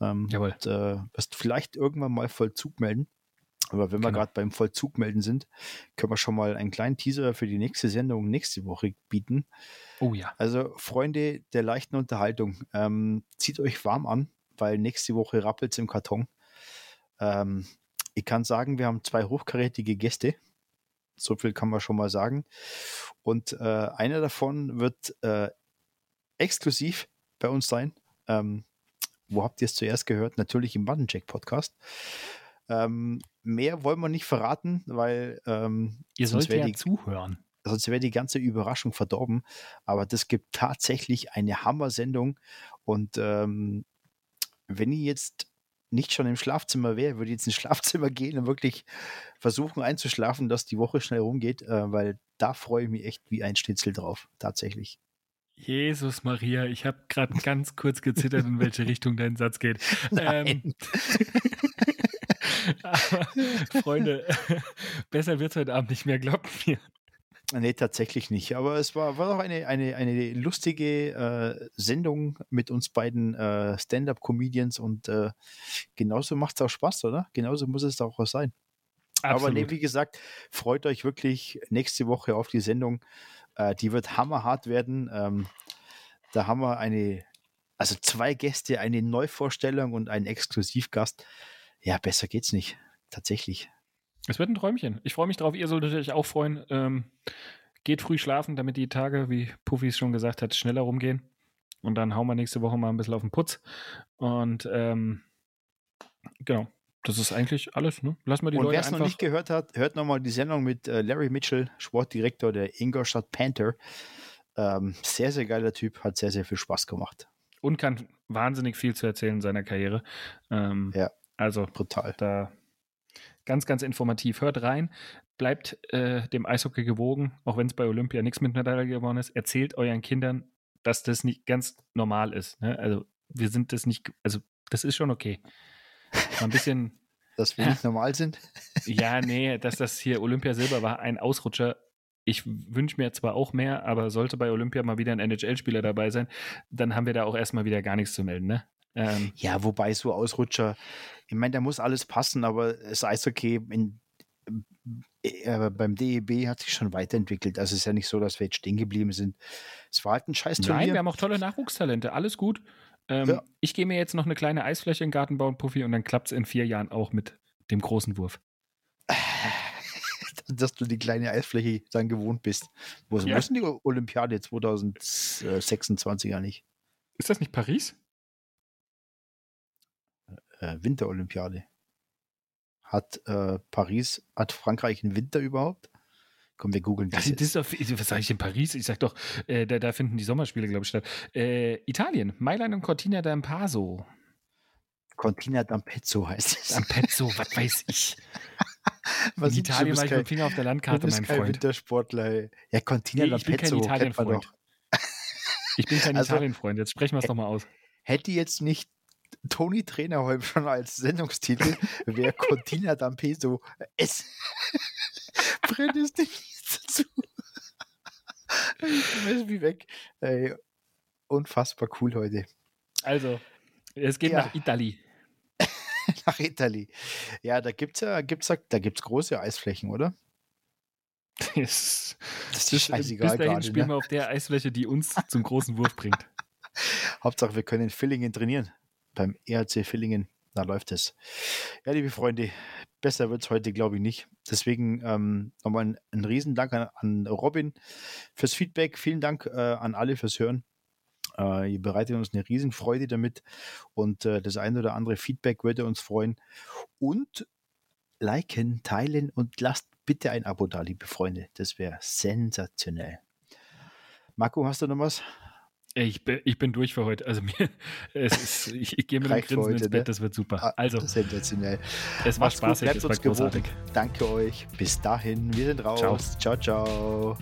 S3: Ähm,
S2: Jawohl.
S3: Und, äh, wirst vielleicht irgendwann mal Vollzug melden. Aber wenn wir
S2: Genau.
S3: gerade beim Vollzug melden sind, können wir schon mal einen kleinen Teaser für die nächste Sendung nächste Woche bieten.
S2: Oh ja.
S3: Also, Freunde der leichten Unterhaltung, ähm, zieht euch warm an, weil nächste Woche rappelt es im Karton. Ähm, ich kann sagen, wir haben zwei hochkarätige Gäste. So viel kann man schon mal sagen. Und äh, einer davon wird äh, exklusiv bei uns sein. Ähm, wo habt ihr es zuerst gehört? Natürlich im Buttoncheck Podcast. Ähm, mehr wollen wir nicht verraten, weil ähm,
S2: Ihr
S3: sonst
S2: sollt ja
S3: die,
S2: zuhören.
S3: sonst wäre die ganze Überraschung verdorben. Aber das gibt tatsächlich eine Hammer-Sendung. Und ähm, wenn ich jetzt nicht schon im Schlafzimmer wäre, würde ich jetzt ins Schlafzimmer gehen und wirklich versuchen einzuschlafen, dass die Woche schnell rumgeht, äh, weil da freue ich mich echt wie ein Schnitzel drauf. Tatsächlich.
S2: Jesus Maria, ich habe gerade ganz kurz gezittert, in welche Richtung dein Satz geht. Ähm, aber, Freunde, besser wird es heute Abend nicht mehr, glaubt mir.
S3: Nee, tatsächlich nicht. Aber es war, war doch eine, eine, eine lustige äh, Sendung mit uns beiden äh, Stand-up-Comedians und äh, genauso macht es auch Spaß, oder? Genauso muss es auch sein. Aber nee, wie gesagt, freut euch wirklich nächste Woche auf die Sendung. Äh, die wird hammerhart werden. Ähm, da haben wir eine, also zwei Gäste, eine Neuvorstellung und einen Exklusivgast. Ja, besser geht's nicht. Tatsächlich.
S2: Es wird ein Träumchen. Ich freue mich drauf. Ihr solltet euch auch freuen. Ähm, geht früh schlafen, damit die Tage, wie Puffy es schon gesagt hat, schneller rumgehen. Und dann hauen wir nächste Woche mal ein bisschen auf den Putz. Und ähm, genau, das ist eigentlich alles. Ne? Lassen wir die
S3: und
S2: Leute
S3: wer es noch nicht gehört hat, hört nochmal die Sendung mit äh, Larry Mitchell, Sportdirektor der Ingolstadt Panther. Ähm, sehr, sehr geiler Typ, hat sehr, sehr viel Spaß gemacht.
S2: und kann wahnsinnig viel zu erzählen in seiner Karriere. Ähm,
S3: Ja.
S2: Also
S3: Brutal.
S2: da ganz, ganz informativ. Hört rein, bleibt äh, dem Eishockey gewogen, auch wenn es bei Olympia nichts mit Medaille geworden ist. Erzählt euren Kindern, dass das nicht ganz normal ist. Ne? Also wir sind das nicht, also das ist schon okay. Mal ein bisschen,
S3: Dass wir nicht normal sind.
S2: ja, nee, dass das hier Olympia Silber war, ein Ausrutscher. Ich wünsche mir zwar auch mehr, aber sollte bei Olympia mal wieder ein NHL-Spieler dabei sein, dann haben wir da auch erstmal wieder gar nichts zu melden, ne? Ähm,
S3: Ja, wobei so Ausrutscher, ich meine, da muss alles passen, aber das Eishockey in, äh, beim DEB hat sich schon weiterentwickelt. Also es ist ja nicht so, dass wir jetzt stehen geblieben sind. Es war halt ein scheiß Turnier.
S2: Nein, wir haben auch tolle Nachwuchstalente, alles gut. Ähm,
S3: Ja.
S2: Ich gehe mir jetzt noch eine kleine Eisfläche in den Garten bauen, Puffy, und dann klappt es in vier Jahren auch mit dem großen Wurf.
S3: dass du die kleine Eisfläche dann gewohnt bist. Wo
S2: Ja.
S3: wo ist denn die Olympiade 2026 ja nicht?
S2: Ist das nicht Paris?
S3: Äh, Winterolympiade. Hat äh, Paris, hat Frankreich einen Winter überhaupt? Komm, wir googeln das.
S2: Das, ist doch, was sage ich in Paris? Ich sag doch, äh, da, da finden die Sommerspiele, glaube ich, statt. Äh, Italien, Mailand und Cortina d'Ampezzo.
S3: Cortina d'Ampezzo heißt es.
S2: D'Ampezzo, was weiß ich. Was in Italien war ich mit dem Finger auf der Landkarte, mein Freund.
S3: Wintersportler. Ja, Cortina
S2: nee, ich bin kein Italien-Freund. Ich bin kein also, Italien-Freund. Jetzt sprechen wir es doch mal aus.
S3: Hätte jetzt nicht Toni Trainerholm schon als Sendungstitel, wäre Cortina d'Ampezzo. Es brennt es nicht dazu. ich weiß wie weg. Ey, unfassbar cool heute.
S2: Also, es geht ja. nach Italien.
S3: nach Italien. Ja, da gibt es ja, gibt's, da gibt's große Eisflächen, oder?
S2: Das, das ist scheißegal Bis dahin gerade, spielen ne? wir auf der Eisfläche, die uns zum großen Wurf bringt.
S3: Hauptsache, wir können in Villingen trainieren. Beim ERC Villingen, da läuft es. Ja, liebe Freunde, besser wird es heute, glaube ich, nicht. Deswegen ähm, nochmal ein, ein Riesendank an, an Robin fürs Feedback. Vielen Dank äh, an alle fürs Hören. Äh, ihr bereitet uns eine Riesenfreude damit und äh, das eine oder andere Feedback würde uns freuen. Und liken, teilen und lasst bitte ein Abo da, liebe Freunde. Das wäre sensationell. Marco, hast du noch was?
S2: Ich bin, ich bin durch für heute. Also mir, ist, ich, ich gehe mit dem Grinsen heute, ins Bett, ne? das wird super. Ah, also,
S3: sensationell.
S2: Es war Macht's spaßig, gut, es war großartig.
S3: Danke euch. Bis dahin, wir sind raus. ciao. ciao. ciao.